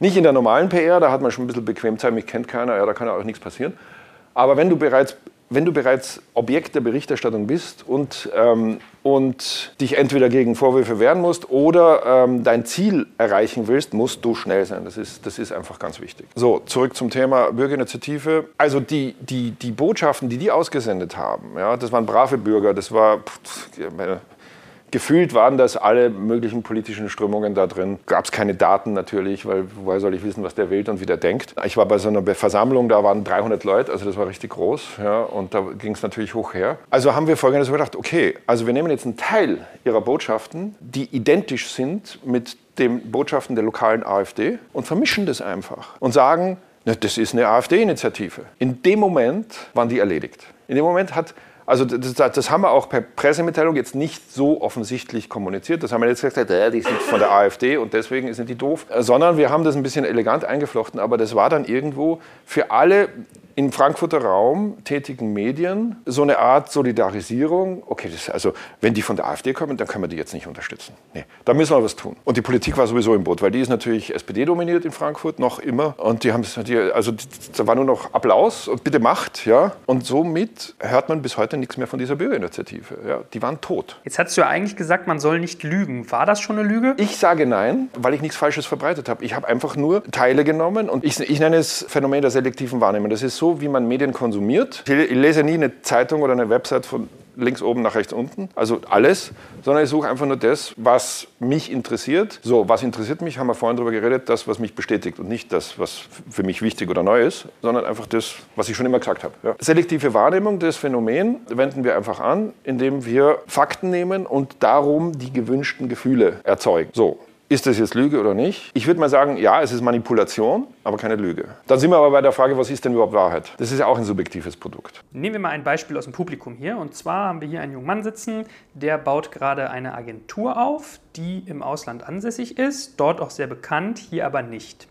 Nicht in der normalen PR, da hat man schon ein bisschen Bequemzeit, mich kennt keiner, ja, da kann auch nichts passieren. Aber wenn du bereits wenn du bereits Objekt der Berichterstattung bist und, ähm, und dich entweder gegen Vorwürfe wehren musst oder ähm, dein Ziel erreichen willst, musst du schnell sein. Das ist, das ist einfach ganz wichtig. So, zurück zum Thema Bürgerinitiative. Also die, die, die Botschaften, die die ausgesendet haben, ja, das waren brave Bürger, das war... Pff, Gefühlt waren das alle möglichen politischen Strömungen da drin. Gab es keine Daten natürlich, weil woher soll ich wissen, was der wählt und wie der denkt. Ich war bei so einer Versammlung, da waren 300 Leute, also das war richtig groß. Ja, und da ging es natürlich hoch her. Also haben wir Folgendes überdacht, okay, also wir nehmen jetzt einen Teil ihrer Botschaften, die identisch sind mit den Botschaften der lokalen AfD und vermischen das einfach und sagen, das ist eine AfD-Initiative. In dem Moment waren die erledigt. In dem Moment hat also das, das, haben wir auch per Pressemitteilung jetzt nicht so offensichtlich kommuniziert. Das haben wir jetzt gesagt, die sind von der AfD und deswegen sind die doof. Äh, sondern wir haben das ein bisschen elegant eingeflochten. Aber das war dann irgendwo für alle im Frankfurter Raum tätigen Medien so eine Art Solidarisierung. Okay, also wenn die von der AfD kommen, dann können wir die jetzt nicht unterstützen. Nee, da müssen wir was tun. Und die Politik war sowieso im Boot, weil die ist natürlich SPD dominiert in Frankfurt noch immer. Und die haben also da war nur noch Applaus und bitte macht, ja. Und somit hört man bis heute nichts mehr von dieser Bürgerinitiative. Ja, die waren tot. Jetzt hast du ja eigentlich gesagt, man soll nicht lügen. War das schon eine Lüge? Ich sage nein, weil ich nichts Falsches verbreitet habe. Ich habe einfach nur Teile genommen und ich, ich nenne es Phänomen der selektiven Wahrnehmung. Das ist so so, wie man Medien konsumiert. Ich lese nie eine Zeitung oder eine Website von links oben nach rechts unten, also alles, sondern ich suche einfach nur das, was mich interessiert. So, was interessiert mich, haben wir vorhin darüber geredet, das, was mich bestätigt und nicht das, was für mich wichtig oder neu ist, sondern einfach das, was ich schon immer gesagt habe. Ja. Selektive Wahrnehmung, das Phänomen wenden wir einfach an, indem wir Fakten nehmen und darum die gewünschten Gefühle erzeugen. So, ist das jetzt Lüge oder nicht? Ich würde mal sagen, ja, es ist Manipulation, aber keine Lüge. Dann sind wir aber bei der Frage, was ist denn überhaupt Wahrheit? Das ist ja auch ein subjektives Produkt. Nehmen wir mal ein Beispiel aus dem Publikum hier. Und zwar haben wir hier einen jungen Mann sitzen, der baut gerade eine Agentur auf, die im Ausland ansässig ist, dort auch sehr bekannt, hier aber nicht.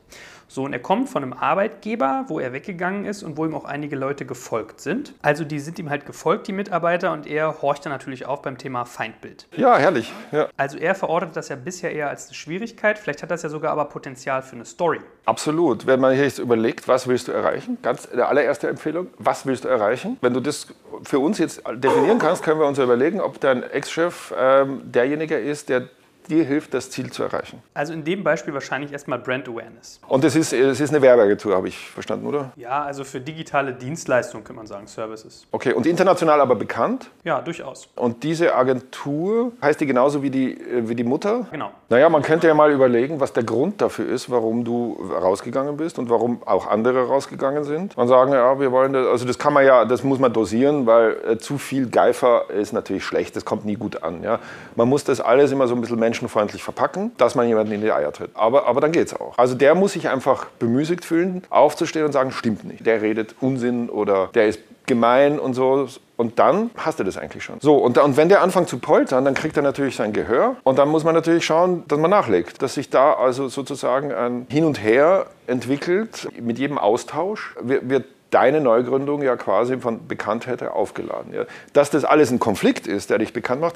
So, und er kommt von einem Arbeitgeber, wo er weggegangen ist und wo ihm auch einige Leute gefolgt sind. Also die sind ihm halt gefolgt, die Mitarbeiter, und er horcht dann natürlich auf beim Thema Feindbild. Ja, herrlich. Ja. Also er verortet das ja bisher eher als eine Schwierigkeit. Vielleicht hat das ja sogar aber Potenzial für eine Story. Absolut. Wenn man jetzt überlegt, was willst du erreichen? Ganz der allererste Empfehlung, was willst du erreichen? Wenn du das für uns jetzt definieren kannst, können wir uns überlegen, ob dein Ex-Chef ähm, derjenige ist, der dir hilft, das Ziel zu erreichen. Also in dem Beispiel wahrscheinlich erstmal Brand Awareness. Und es ist, es ist eine Werbeagentur, habe ich verstanden, oder? Ja, also für digitale Dienstleistungen kann man sagen, Services. Okay, und international aber bekannt? Ja, durchaus. Und diese Agentur, heißt die genauso wie die, äh, wie die Mutter? Genau. Naja, man könnte ja mal überlegen, was der Grund dafür ist, warum du rausgegangen bist und warum auch andere rausgegangen sind. Man sagen, ja, wir wollen das, also das kann man ja, das muss man dosieren, weil äh, zu viel Geifer ist natürlich schlecht, das kommt nie gut an. Ja? Man muss das alles immer so ein bisschen menschenfreundlich verpacken, dass man jemanden in die Eier tritt. Aber, aber dann geht es auch. Also der muss sich einfach bemüßigt fühlen, aufzustehen und sagen, stimmt nicht. Der redet Unsinn oder der ist gemein und so. Und dann hast du das eigentlich schon. So, und, und wenn der anfängt zu poltern, dann kriegt er natürlich sein Gehör. Und dann muss man natürlich schauen, dass man nachlegt. Dass sich da also sozusagen ein Hin und Her entwickelt. Mit jedem Austausch wird deine Neugründung ja quasi von Bekanntheit aufgeladen. Ja. Dass das alles ein Konflikt ist, der dich bekannt macht,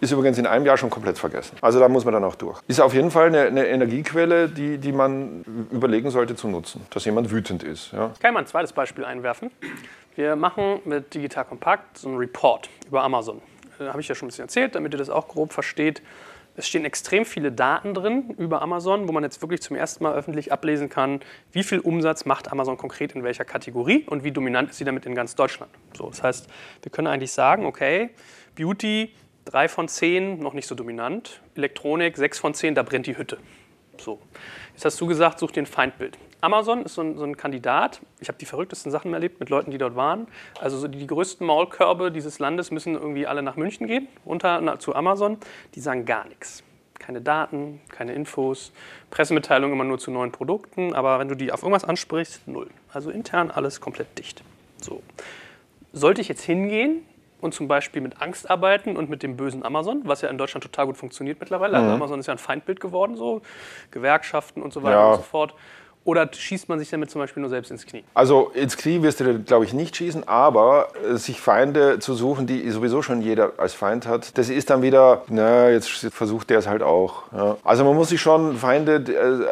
ist übrigens in einem Jahr schon komplett vergessen. Also da muss man dann auch durch. Ist auf jeden Fall eine, eine Energiequelle, die, die man überlegen sollte zu nutzen, dass jemand wütend ist. Ja. Ich kann mal ein zweites Beispiel einwerfen. Wir machen mit Digital Compact so einen Report über Amazon. Da habe ich ja schon ein bisschen erzählt, damit ihr das auch grob versteht. Es stehen extrem viele Daten drin über Amazon, wo man jetzt wirklich zum ersten Mal öffentlich ablesen kann, wie viel Umsatz macht Amazon konkret in welcher Kategorie und wie dominant ist sie damit in ganz Deutschland. So, das heißt, wir können eigentlich sagen, okay, Beauty 3 von 10, noch nicht so dominant. Elektronik 6 von 10, da brennt die Hütte. So, jetzt hast du gesagt, such dir ein Feindbild. Amazon ist so ein, so ein Kandidat. Ich habe die verrücktesten Sachen erlebt mit Leuten, die dort waren. Also so die, die, größten Maulkörbe dieses Landes müssen irgendwie alle nach München gehen, runter na, zu Amazon. Die sagen gar nichts. Keine Daten, keine Infos, Pressemitteilungen immer nur zu neuen Produkten. Aber wenn du die auf irgendwas ansprichst, null. Also intern alles komplett dicht. So. Sollte ich jetzt hingehen und zum Beispiel mit Angst arbeiten und mit dem bösen Amazon, was ja in Deutschland total gut funktioniert mittlerweile. Also mhm. Amazon ist ja ein Feindbild geworden, so Gewerkschaften und so weiter ja. und so fort. Oder schießt man sich damit zum Beispiel nur selbst ins Knie? Also ins Knie wirst du, glaube ich, nicht schießen, aber äh, sich Feinde zu suchen, die sowieso schon jeder als Feind hat, das ist dann wieder, na, jetzt versucht der es halt auch. Ja. Also man muss sich schon Feinde,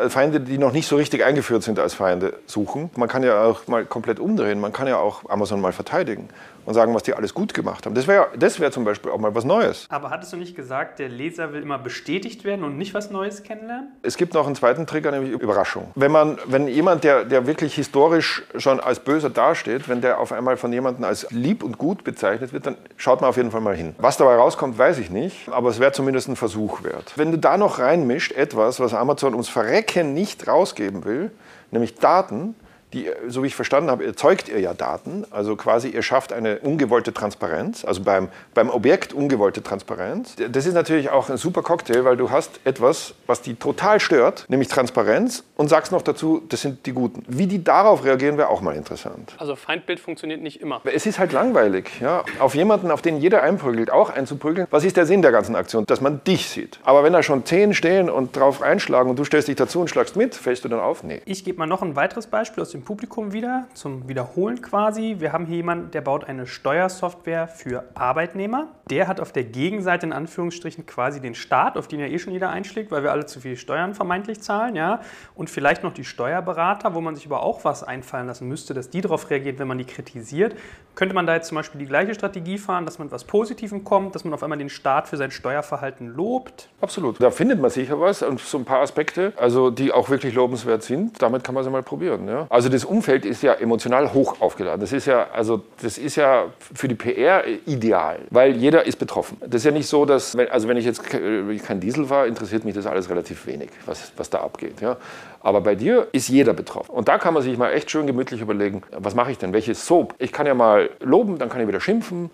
äh, Feinde, die noch nicht so richtig eingeführt sind als Feinde, suchen. Man kann ja auch mal komplett umdrehen, man kann ja auch Amazon mal verteidigen und sagen, was die alles gut gemacht haben. Das wäre das wär zum Beispiel auch mal was Neues. Aber hattest du nicht gesagt, der Leser will immer bestätigt werden und nicht was Neues kennenlernen? Es gibt noch einen zweiten Trigger, nämlich Überraschung. Wenn, man, wenn jemand, der, der wirklich historisch schon als böser dasteht, wenn der auf einmal von jemandem als lieb und gut bezeichnet wird, dann schaut man auf jeden Fall mal hin. Was dabei rauskommt, weiß ich nicht, aber es wäre zumindest ein Versuch wert. Wenn du da noch reinmischt etwas, was Amazon ums Verrecken nicht rausgeben will, nämlich Daten, die, so wie ich verstanden habe, erzeugt ihr ja Daten. Also quasi ihr schafft eine ungewollte Transparenz, also beim, beim Objekt ungewollte Transparenz. Das ist natürlich auch ein super Cocktail, weil du hast etwas, was die total stört, nämlich Transparenz und sagst noch dazu, das sind die Guten. Wie die darauf reagieren, wäre auch mal interessant. Also Feindbild funktioniert nicht immer. Es ist halt langweilig, ja. Auf jemanden, auf den jeder einprügelt, auch einzuprügeln. Was ist der Sinn der ganzen Aktion? Dass man dich sieht. Aber wenn da schon zehn stehen und drauf einschlagen und du stellst dich dazu und schlagst mit, fällst du dann auf? Nee. Ich gebe mal noch ein weiteres Beispiel aus dem Publikum wieder, zum Wiederholen quasi. Wir haben hier jemanden, der baut eine Steuersoftware für Arbeitnehmer. Der hat auf der Gegenseite in Anführungsstrichen quasi den Staat, auf den ja eh schon jeder einschlägt, weil wir alle zu viel Steuern vermeintlich zahlen, ja. Und vielleicht noch die Steuerberater, wo man sich aber auch was einfallen lassen müsste, dass die darauf reagiert, wenn man die kritisiert. Könnte man da jetzt zum Beispiel die gleiche Strategie fahren, dass man etwas Positivem kommt, dass man auf einmal den Staat für sein Steuerverhalten lobt? Absolut. Da findet man sicher was und so ein paar Aspekte, also die auch wirklich lobenswert sind. Damit kann man es mal probieren. Ja. Also das Umfeld ist ja emotional hoch aufgeladen. Das ist ja, also das ist ja für die PR ideal, weil jeder ist betroffen. Das ist ja nicht so, dass, also wenn ich jetzt kein Diesel war, interessiert mich das alles relativ wenig, was, was da abgeht. Ja. Aber bei dir ist jeder betroffen. Und da kann man sich mal echt schön gemütlich überlegen, was mache ich denn? Welches Soap? Ich kann ja mal loben, dann kann ich wieder schimpfen.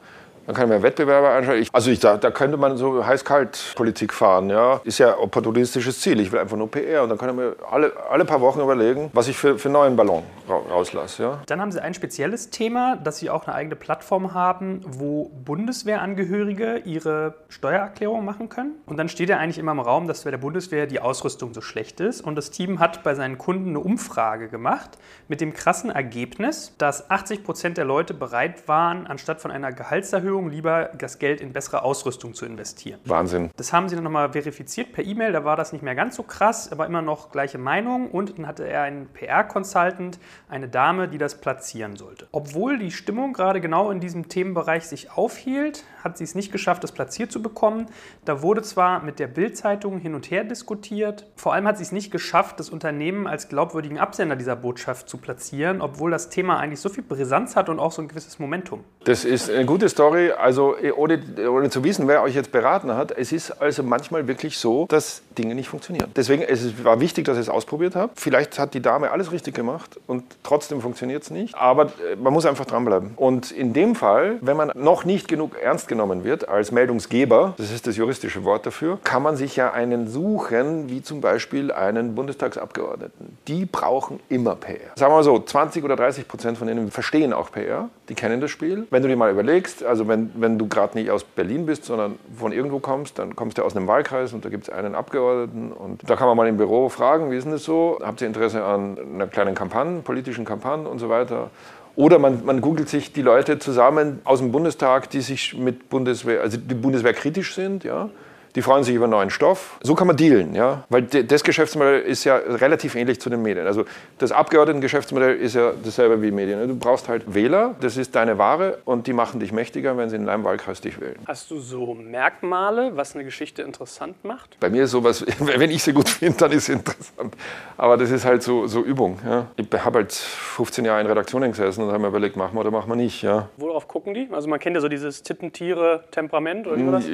Dann kann man Wettbewerber anschauen. also ich, da, da, könnte man so heiß-kalt-Politik fahren. Ja. Ist ja opportunistisches Ziel. Ich will einfach nur PR. Und dann kann ich mir alle, alle paar Wochen überlegen, was ich für, für neuen Ballon rauslasse. Ja. Dann haben Sie ein spezielles Thema, dass Sie auch eine eigene Plattform haben, wo Bundeswehrangehörige ihre Steuererklärung machen können. Und dann steht ja eigentlich immer im Raum, dass bei der Bundeswehr die Ausrüstung so schlecht ist. Und das Team hat bei seinen Kunden eine Umfrage gemacht mit dem krassen Ergebnis, dass 80 Prozent der Leute bereit waren, anstatt von einer Gehaltserhöhung Erhöhung lieber das Geld in bessere Ausrüstung zu investieren. Wahnsinn. Das haben sie dann nochmal verifiziert per E-Mail, da war das nicht mehr ganz so krass, aber immer noch gleiche Meinung und dann hatte er einen PR-Consultant, eine Dame, die das platzieren sollte. Obwohl die Stimmung gerade genau in diesem Themenbereich sich aufhielt, hat sie es nicht geschafft, das platziert zu bekommen. Da wurde zwar mit der Bild-Zeitung hin und her diskutiert, vor allem hat sie es nicht geschafft, das Unternehmen als glaubwürdigen Absender dieser Botschaft zu platzieren, obwohl das Thema eigentlich so viel Brisanz hat und auch so ein gewisses Momentum. Das ist eine gute Story. Also ohne, ohne zu wissen, wer euch jetzt beraten hat, es ist also manchmal wirklich so, dass Dinge nicht funktionieren. Deswegen es war wichtig, dass ich es ausprobiert habe. Vielleicht hat die Dame alles richtig gemacht und trotzdem funktioniert es nicht. Aber äh, man muss einfach dranbleiben. Und in dem Fall, wenn man noch nicht genug ernst genommen wird als Meldungsgeber, das ist das juristische Wort dafür, kann man sich ja einen suchen, wie zum Beispiel einen Bundestagsabgeordneten. Die brauchen immer PR. Sagen wir mal so, 20 oder 30 Prozent von denen verstehen auch PR, die kennen das Spiel. Wenn du dir mal überlegst, also wenn, wenn du gerade nicht aus Berlin bist, sondern von irgendwo kommst, dann kommst du aus einem Wahlkreis und da gibt es einen Abgeordneten und da kann man mal im Büro fragen, wie ist denn das so? Habt ihr Interesse an einer kleinen Kampagne, politischen Kampagne und so weiter? Oder man, man googelt sich die Leute zusammen aus dem Bundestag, die sich mit Bundeswehr, also die Bundeswehr kritisch sind, ja, die freuen sich über neuen Stoff. So kann man dealen, ja? weil das Geschäftsmodell ist ja relativ ähnlich zu den Medien. Also das Abgeordnetengeschäftsmodell ist ja dasselbe wie Medien. Du brauchst halt Wähler, das ist deine Ware und die machen dich mächtiger, wenn sie in deinem Wahlkreis dich wählen. Hast du so Merkmale, was eine Geschichte interessant macht? Bei mir ist sowas, wenn ich sie gut finde, dann ist sie interessant. Aber das ist halt so, so Übung. Ja? Ich habe halt 15 Jahre in Redaktionen gesessen und habe mir überlegt, machen wir oder machen wir nicht. Ja? Worauf gucken die? Also man kennt ja so dieses Tittentiere-Temperament oder wie das?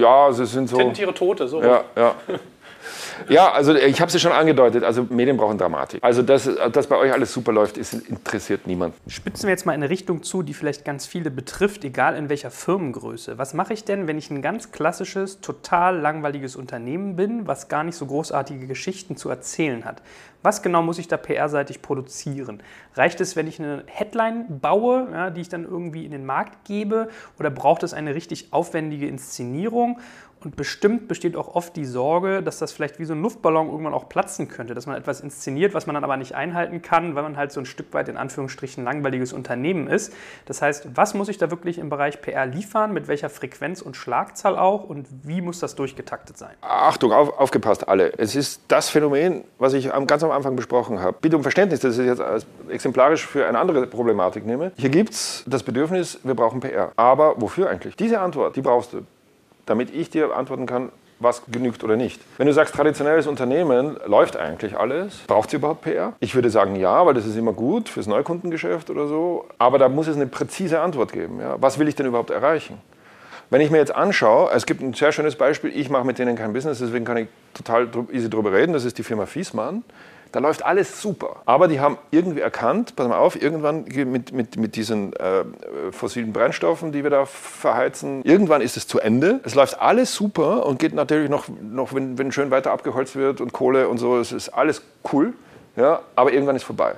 Ja, sie sind so Tiere Tote, so. Ja, ja. Ja, also ich habe es ja schon angedeutet, also Medien brauchen Dramatik. Also dass, dass bei euch alles super läuft, ist, interessiert niemand. Spitzen wir jetzt mal eine Richtung zu, die vielleicht ganz viele betrifft, egal in welcher Firmengröße. Was mache ich denn, wenn ich ein ganz klassisches, total langweiliges Unternehmen bin, was gar nicht so großartige Geschichten zu erzählen hat? Was genau muss ich da PR-seitig produzieren? Reicht es, wenn ich eine Headline baue, ja, die ich dann irgendwie in den Markt gebe, oder braucht es eine richtig aufwendige Inszenierung? Und bestimmt besteht auch oft die Sorge, dass das vielleicht wie so ein Luftballon irgendwann auch platzen könnte, dass man etwas inszeniert, was man dann aber nicht einhalten kann, weil man halt so ein Stück weit in Anführungsstrichen langweiliges Unternehmen ist. Das heißt, was muss ich da wirklich im Bereich PR liefern, mit welcher Frequenz und Schlagzahl auch und wie muss das durchgetaktet sein? Achtung, auf, aufgepasst alle. Es ist das Phänomen, was ich ganz am Anfang besprochen habe. Bitte um Verständnis, dass ich jetzt exemplarisch für eine andere Problematik nehme. Hier gibt es das Bedürfnis, wir brauchen PR. Aber wofür eigentlich? Diese Antwort, die brauchst du damit ich dir antworten kann, was genügt oder nicht. Wenn du sagst, traditionelles Unternehmen läuft eigentlich alles, braucht es überhaupt PR? Ich würde sagen ja, weil das ist immer gut fürs Neukundengeschäft oder so. Aber da muss es eine präzise Antwort geben. Ja? Was will ich denn überhaupt erreichen? Wenn ich mir jetzt anschaue, es gibt ein sehr schönes Beispiel, ich mache mit denen kein Business, deswegen kann ich total easy drüber reden, das ist die Firma Fiesmann. Da läuft alles super. Aber die haben irgendwie erkannt, pass mal auf, irgendwann mit, mit, mit diesen äh, fossilen Brennstoffen, die wir da verheizen, irgendwann ist es zu Ende. Es läuft alles super und geht natürlich noch, noch wenn, wenn schön weiter abgeholzt wird und Kohle und so, es ist alles cool. Ja, aber irgendwann ist vorbei.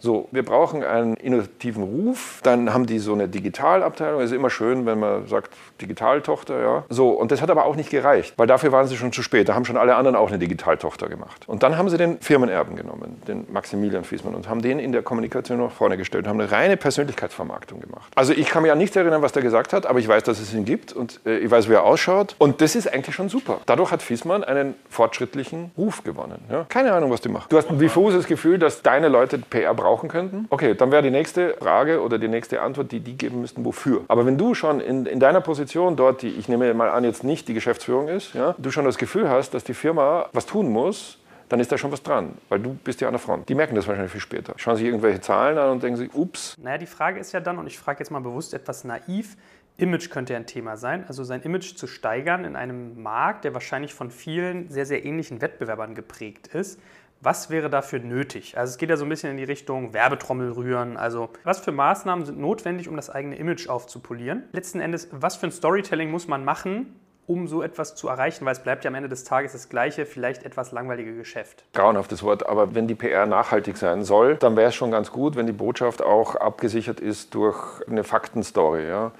So, wir brauchen einen innovativen Ruf. Dann haben die so eine Digitalabteilung. Es ist immer schön, wenn man sagt Digitaltochter, ja. So, und das hat aber auch nicht gereicht, weil dafür waren sie schon zu spät. Da haben schon alle anderen auch eine Digitaltochter gemacht. Und dann haben sie den Firmenerben genommen, den Maximilian Fiesmann, und haben den in der Kommunikation nach vorne gestellt und haben eine reine Persönlichkeitsvermarktung gemacht. Also ich kann mich an nichts erinnern, was der gesagt hat, aber ich weiß, dass es ihn gibt und äh, ich weiß, wie er ausschaut. Und das ist eigentlich schon super. Dadurch hat Fiesmann einen fortschrittlichen Ruf gewonnen. Ja. Keine Ahnung, was die machen. Du hast ein diffuses Gefühl, dass deine Leute PR brauchen brauchen könnten? Okay, dann wäre die nächste Frage oder die nächste Antwort, die die geben müssten, wofür. Aber wenn du schon in, in deiner Position dort, die ich nehme mal an, jetzt nicht die Geschäftsführung ist, ja, du schon das Gefühl hast, dass die Firma was tun muss, dann ist da schon was dran, weil du bist ja an der Front. Die merken das wahrscheinlich viel später. Schauen sich irgendwelche Zahlen an und denken sich, ups. Naja, die Frage ist ja dann, und ich frage jetzt mal bewusst etwas naiv, Image könnte ja ein Thema sein, also sein Image zu steigern in einem Markt, der wahrscheinlich von vielen sehr, sehr ähnlichen Wettbewerbern geprägt ist. Was wäre dafür nötig? Also es geht ja so ein bisschen in die Richtung Werbetrommel rühren. Also was für Maßnahmen sind notwendig, um das eigene Image aufzupolieren? Letzten Endes, was für ein Storytelling muss man machen, um so etwas zu erreichen? Weil es bleibt ja am Ende des Tages das gleiche, vielleicht etwas langweilige Geschäft. Grauenhaftes Wort, aber wenn die PR nachhaltig sein soll, dann wäre es schon ganz gut, wenn die Botschaft auch abgesichert ist durch eine Faktenstory. Ja?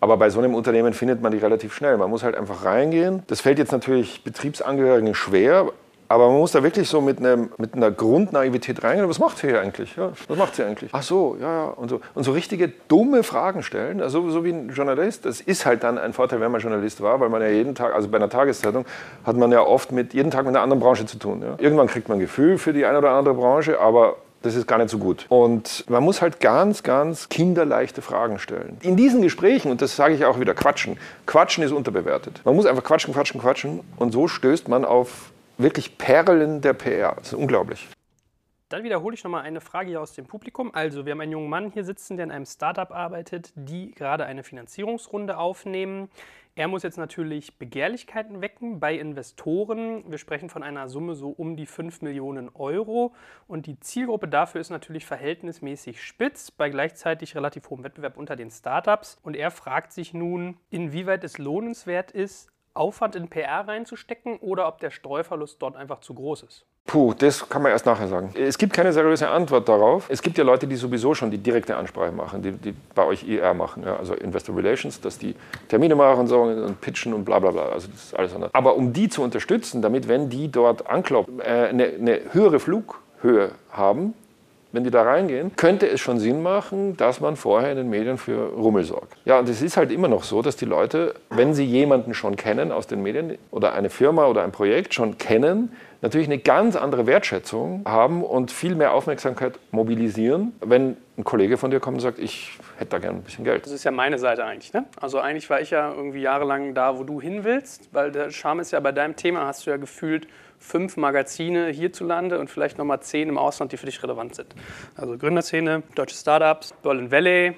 Aber bei so einem Unternehmen findet man die relativ schnell. Man muss halt einfach reingehen. Das fällt jetzt natürlich Betriebsangehörigen schwer, aber man muss da wirklich so mit, einem, mit einer Grundnaivität reingehen. Was macht sie hier eigentlich? Ja, was macht sie eigentlich? Ach so, ja, ja. Und so, und so richtige dumme Fragen stellen, also so wie ein Journalist. Das ist halt dann ein Vorteil, wenn man Journalist war, weil man ja jeden Tag, also bei einer Tageszeitung, hat man ja oft mit, jeden Tag mit einer anderen Branche zu tun. Ja. Irgendwann kriegt man ein Gefühl für die eine oder andere Branche, aber das ist gar nicht so gut. Und man muss halt ganz, ganz kinderleichte Fragen stellen. In diesen Gesprächen, und das sage ich auch wieder, quatschen. Quatschen ist unterbewertet. Man muss einfach quatschen, quatschen, quatschen. Und so stößt man auf wirklich Perlen der PR. Das ist unglaublich. Dann wiederhole ich nochmal eine Frage hier aus dem Publikum. Also, wir haben einen jungen Mann hier sitzen, der in einem Startup arbeitet, die gerade eine Finanzierungsrunde aufnehmen. Er muss jetzt natürlich Begehrlichkeiten wecken bei Investoren. Wir sprechen von einer Summe so um die 5 Millionen Euro. Und die Zielgruppe dafür ist natürlich verhältnismäßig spitz, bei gleichzeitig relativ hohem Wettbewerb unter den Startups. Und er fragt sich nun, inwieweit es lohnenswert ist, Aufwand in PR reinzustecken oder ob der Streuverlust dort einfach zu groß ist? Puh, das kann man erst nachher sagen. Es gibt keine seriöse Antwort darauf. Es gibt ja Leute, die sowieso schon die direkte Ansprache machen, die, die bei euch IR machen, ja, also Investor Relations, dass die Termine machen so, und pitchen und bla bla bla. Also das ist alles anders. Aber um die zu unterstützen, damit, wenn die dort anklopfen, äh, eine, eine höhere Flughöhe haben, wenn die da reingehen, könnte es schon Sinn machen, dass man vorher in den Medien für Rummel sorgt. Ja, und es ist halt immer noch so, dass die Leute, wenn sie jemanden schon kennen aus den Medien oder eine Firma oder ein Projekt schon kennen, natürlich eine ganz andere Wertschätzung haben und viel mehr Aufmerksamkeit mobilisieren, wenn ein Kollege von dir kommt und sagt, ich hätte da gerne ein bisschen Geld. Das ist ja meine Seite eigentlich. Ne? Also eigentlich war ich ja irgendwie jahrelang da, wo du hin willst, weil der Charme ist ja bei deinem Thema, hast du ja gefühlt fünf Magazine hierzulande und vielleicht nochmal zehn im Ausland, die für dich relevant sind. Also Gründerszene, deutsche Startups, Berlin Valley,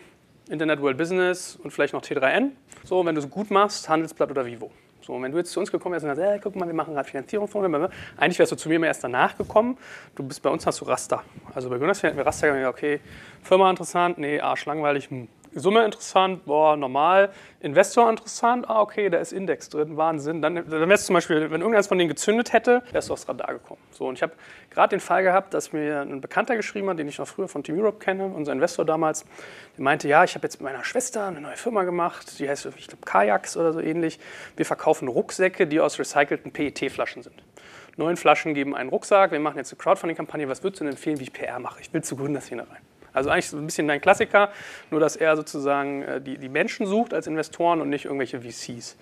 Internet World Business und vielleicht noch T3N. So, wenn du es gut machst, Handelsblatt oder Vivo. So, und wenn du jetzt zu uns gekommen wärst und sagst, hey, guck mal, wir machen gerade Finanzierungsfonds, eigentlich wärst du zu mir immer erst danach gekommen. Du bist bei uns hast du Raster. Also bei Jonas hätten wir Raster okay, Firma interessant, nee, arschlangweilig, hm. Summe interessant, boah, normal. Investor interessant, ah, okay, da ist Index drin, Wahnsinn. Dann, dann wärst du zum Beispiel, wenn irgendeins von denen gezündet hätte, wärst du aufs Radar gekommen. So, und ich habe gerade den Fall gehabt, dass mir ein Bekannter geschrieben hat, den ich noch früher von Team Europe kenne, unser Investor damals, der meinte, ja, ich habe jetzt mit meiner Schwester eine neue Firma gemacht, die heißt, ich glaube, Kajaks oder so ähnlich. Wir verkaufen Rucksäcke, die aus recycelten PET-Flaschen sind. Neun Flaschen geben einen Rucksack, wir machen jetzt eine Crowdfunding-Kampagne, was würdest du denn empfehlen, wie ich PR mache? Ich will zu Gründerszene rein. Also eigentlich so ein bisschen dein Klassiker, nur dass er sozusagen äh, die, die Menschen sucht als Investoren und nicht irgendwelche VCs.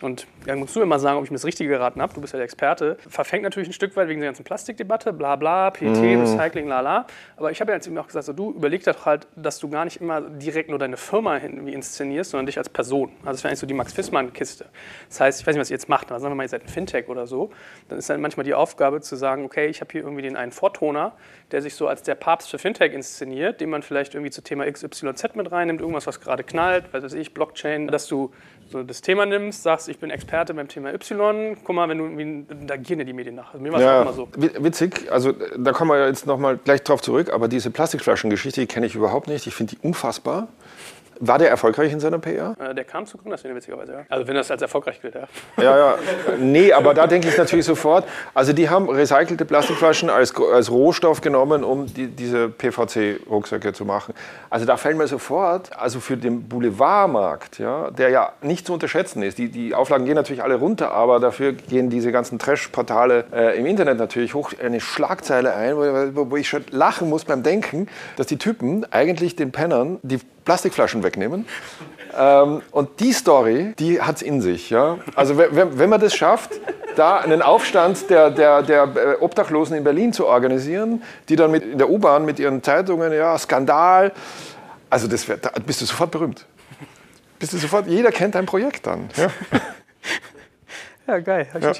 Und dann musst du immer sagen, ob ich mir das Richtige geraten habe, du bist ja der Experte. Verfängt natürlich ein Stück weit wegen der ganzen Plastikdebatte, bla bla, PT, mm. Recycling, la la. Aber ich habe ja jetzt eben auch gesagt, so, du überleg doch halt, dass du gar nicht immer direkt nur deine Firma irgendwie inszenierst, sondern dich als Person. Also das wäre eigentlich so die Max-Fissmann-Kiste. Das heißt, ich weiß nicht, was ihr jetzt macht, aber sagen wir mal, ihr seid ein Fintech oder so, dann ist dann manchmal die Aufgabe zu sagen, okay, ich habe hier irgendwie den einen Vortoner, der sich so als der Papst für Fintech inszeniert, definiert, den man vielleicht irgendwie zu Thema XYZ mit reinnimmt, irgendwas, was gerade knallt, weiß ich, Blockchain, dass du so das Thema nimmst, sagst, ich bin Experte beim Thema Y, guck mal, wenn du, da gehen ja die Medien nach. Also mir war es ja, immer so. Witzig, also da kommen wir jetzt nochmal gleich drauf zurück, aber diese Plastikflaschengeschichte, die kenne ich überhaupt nicht, ich finde die unfassbar. War der erfolgreich in seiner PR? Äh, der kam zu Gründerszene, witzigerweise, ja. Also wenn das als erfolgreich gilt, ja. Ja, ja. Nee, aber da denke ich natürlich sofort, also die haben recycelte Plastikflaschen als, als Rohstoff genommen, um die, diese PVC-Rucksäcke zu machen. Also da fällt mir sofort, also für den Boulevardmarkt, ja, der ja nicht zu unterschätzen ist, die, die Auflagen gehen natürlich alle runter, aber dafür gehen diese ganzen Trash-Portale äh, im Internet natürlich hoch, eine Schlagzeile ein, wo, wo ich schon lachen muss beim Denken, dass die Typen eigentlich den Pennern die Plastikflaschen wegnehmen. Ähm, und die Story, die hat es in sich. Ja? Also wenn, wenn man das schafft, da einen Aufstand der, der, der äh, Obdachlosen in Berlin zu organisieren, die dann mit, in der U-Bahn mit ihren Zeitungen, ja, Skandal, also das wär, da bist du sofort berühmt. Bist du sofort, jeder kennt dein Projekt dann. Ja, ja geil. Ja.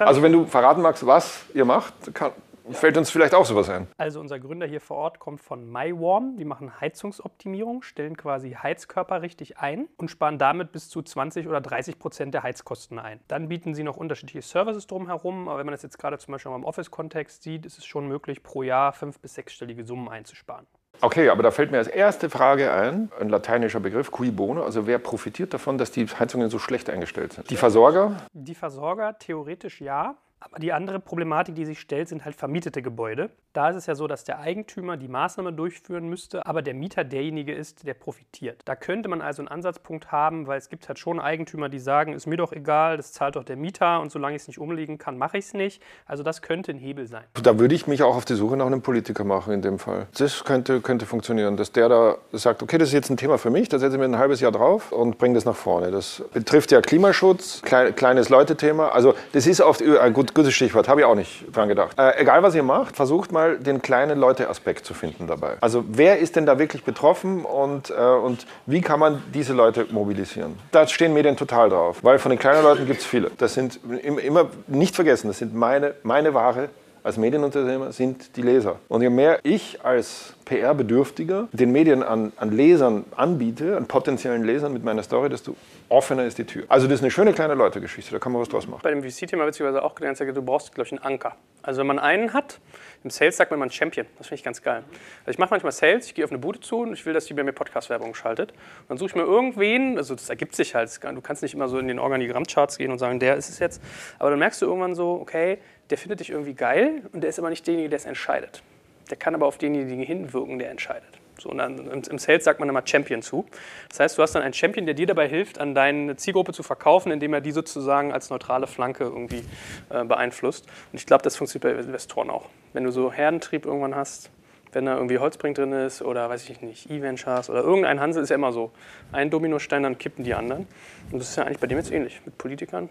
Also wenn du verraten magst, was ihr macht, kann, fällt uns vielleicht auch sowas ein. Also unser Gründer hier vor Ort kommt von MyWarm. Die machen Heizungsoptimierung, stellen quasi Heizkörper richtig ein und sparen damit bis zu 20 oder 30 Prozent der Heizkosten ein. Dann bieten sie noch unterschiedliche Services drumherum. Aber wenn man das jetzt gerade zum Beispiel im Office-Kontext sieht, ist es schon möglich, pro Jahr fünf- bis sechsstellige Summen einzusparen. Okay, aber da fällt mir als erste Frage ein, ein lateinischer Begriff, cui bono, also wer profitiert davon, dass die Heizungen so schlecht eingestellt sind? Die Versorger? Die Versorger theoretisch ja. Aber die andere Problematik, die sich stellt, sind halt vermietete Gebäude. Da ist es ja so, dass der Eigentümer die Maßnahme durchführen müsste, aber der Mieter derjenige ist, der profitiert. Da könnte man also einen Ansatzpunkt haben, weil es gibt halt schon Eigentümer, die sagen, ist mir doch egal, das zahlt doch der Mieter und solange ich es nicht umlegen kann, mache ich es nicht. Also das könnte ein Hebel sein. Da würde ich mich auch auf die Suche nach einem Politiker machen in dem Fall. Das könnte, könnte funktionieren, dass der da sagt, okay, das ist jetzt ein Thema für mich, da setze ich mir ein halbes Jahr drauf und bringe das nach vorne. Das betrifft ja Klimaschutz, klein, kleines Leute-Thema. Also das ist oft, äh, gut, gutes Stichwort, habe ich auch nicht dran gedacht. Äh, egal was ihr macht, versucht mal den kleinen Leute-Aspekt zu finden dabei. Also wer ist denn da wirklich betroffen und, äh, und wie kann man diese Leute mobilisieren? Da stehen Medien total drauf, weil von den kleinen Leuten gibt es viele. Das sind immer nicht vergessen, das sind meine, meine Ware als Medienunternehmer sind die Leser. Und je mehr ich als PR-Bedürftiger den Medien an, an Lesern anbiete, an potenziellen Lesern mit meiner Story, desto offener ist die Tür. Also das ist eine schöne kleine Leute-Geschichte, da kann man was draus machen. Bei dem VC-Thema witzigerweise auch gelernt, du brauchst, glaube ich, einen Anker. Also wenn man einen hat, im Sales sagt man immer Champion. Das finde ich ganz geil. Also ich mache manchmal Sales, ich gehe auf eine Bude zu und ich will, dass die bei mir Podcast-Werbung schaltet. Und dann suche ich mir irgendwen, also das ergibt sich halt, du kannst nicht immer so in den Organigrammcharts gehen und sagen, der ist es jetzt. Aber dann merkst du irgendwann so, okay, der findet dich irgendwie geil und der ist aber nicht derjenige, der es entscheidet. Der kann aber auf denjenigen hinwirken, der entscheidet. So, und dann, im Sales sagt man immer Champion zu. Das heißt, du hast dann einen Champion, der dir dabei hilft, an deine Zielgruppe zu verkaufen, indem er die sozusagen als neutrale Flanke irgendwie äh, beeinflusst. Und ich glaube, das funktioniert bei Investoren auch. Wenn du so Herdentrieb irgendwann hast, wenn da irgendwie Holzbrink drin ist oder weiß ich nicht, E-Ventures oder irgendein Hansel, ist ja immer so. Ein Dominostein, dann kippen die anderen. Und das ist ja eigentlich bei dem jetzt ähnlich. Mit Politikern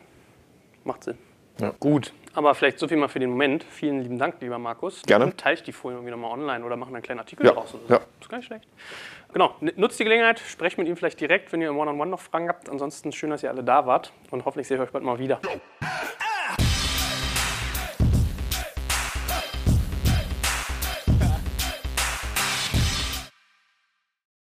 macht Sinn. Ja. Gut. Aber vielleicht so viel mal für den Moment. Vielen lieben Dank, lieber Markus. Gerne. Teile ich die Folien irgendwie nochmal online oder machen einen kleinen Artikel ja. draus. So. Ja. Das ist gar nicht schlecht. Genau, nutzt die Gelegenheit, sprecht mit ihm vielleicht direkt, wenn ihr im One-on-One -on -One noch Fragen habt. Ansonsten schön, dass ihr alle da wart und hoffentlich sehe ich euch bald mal wieder.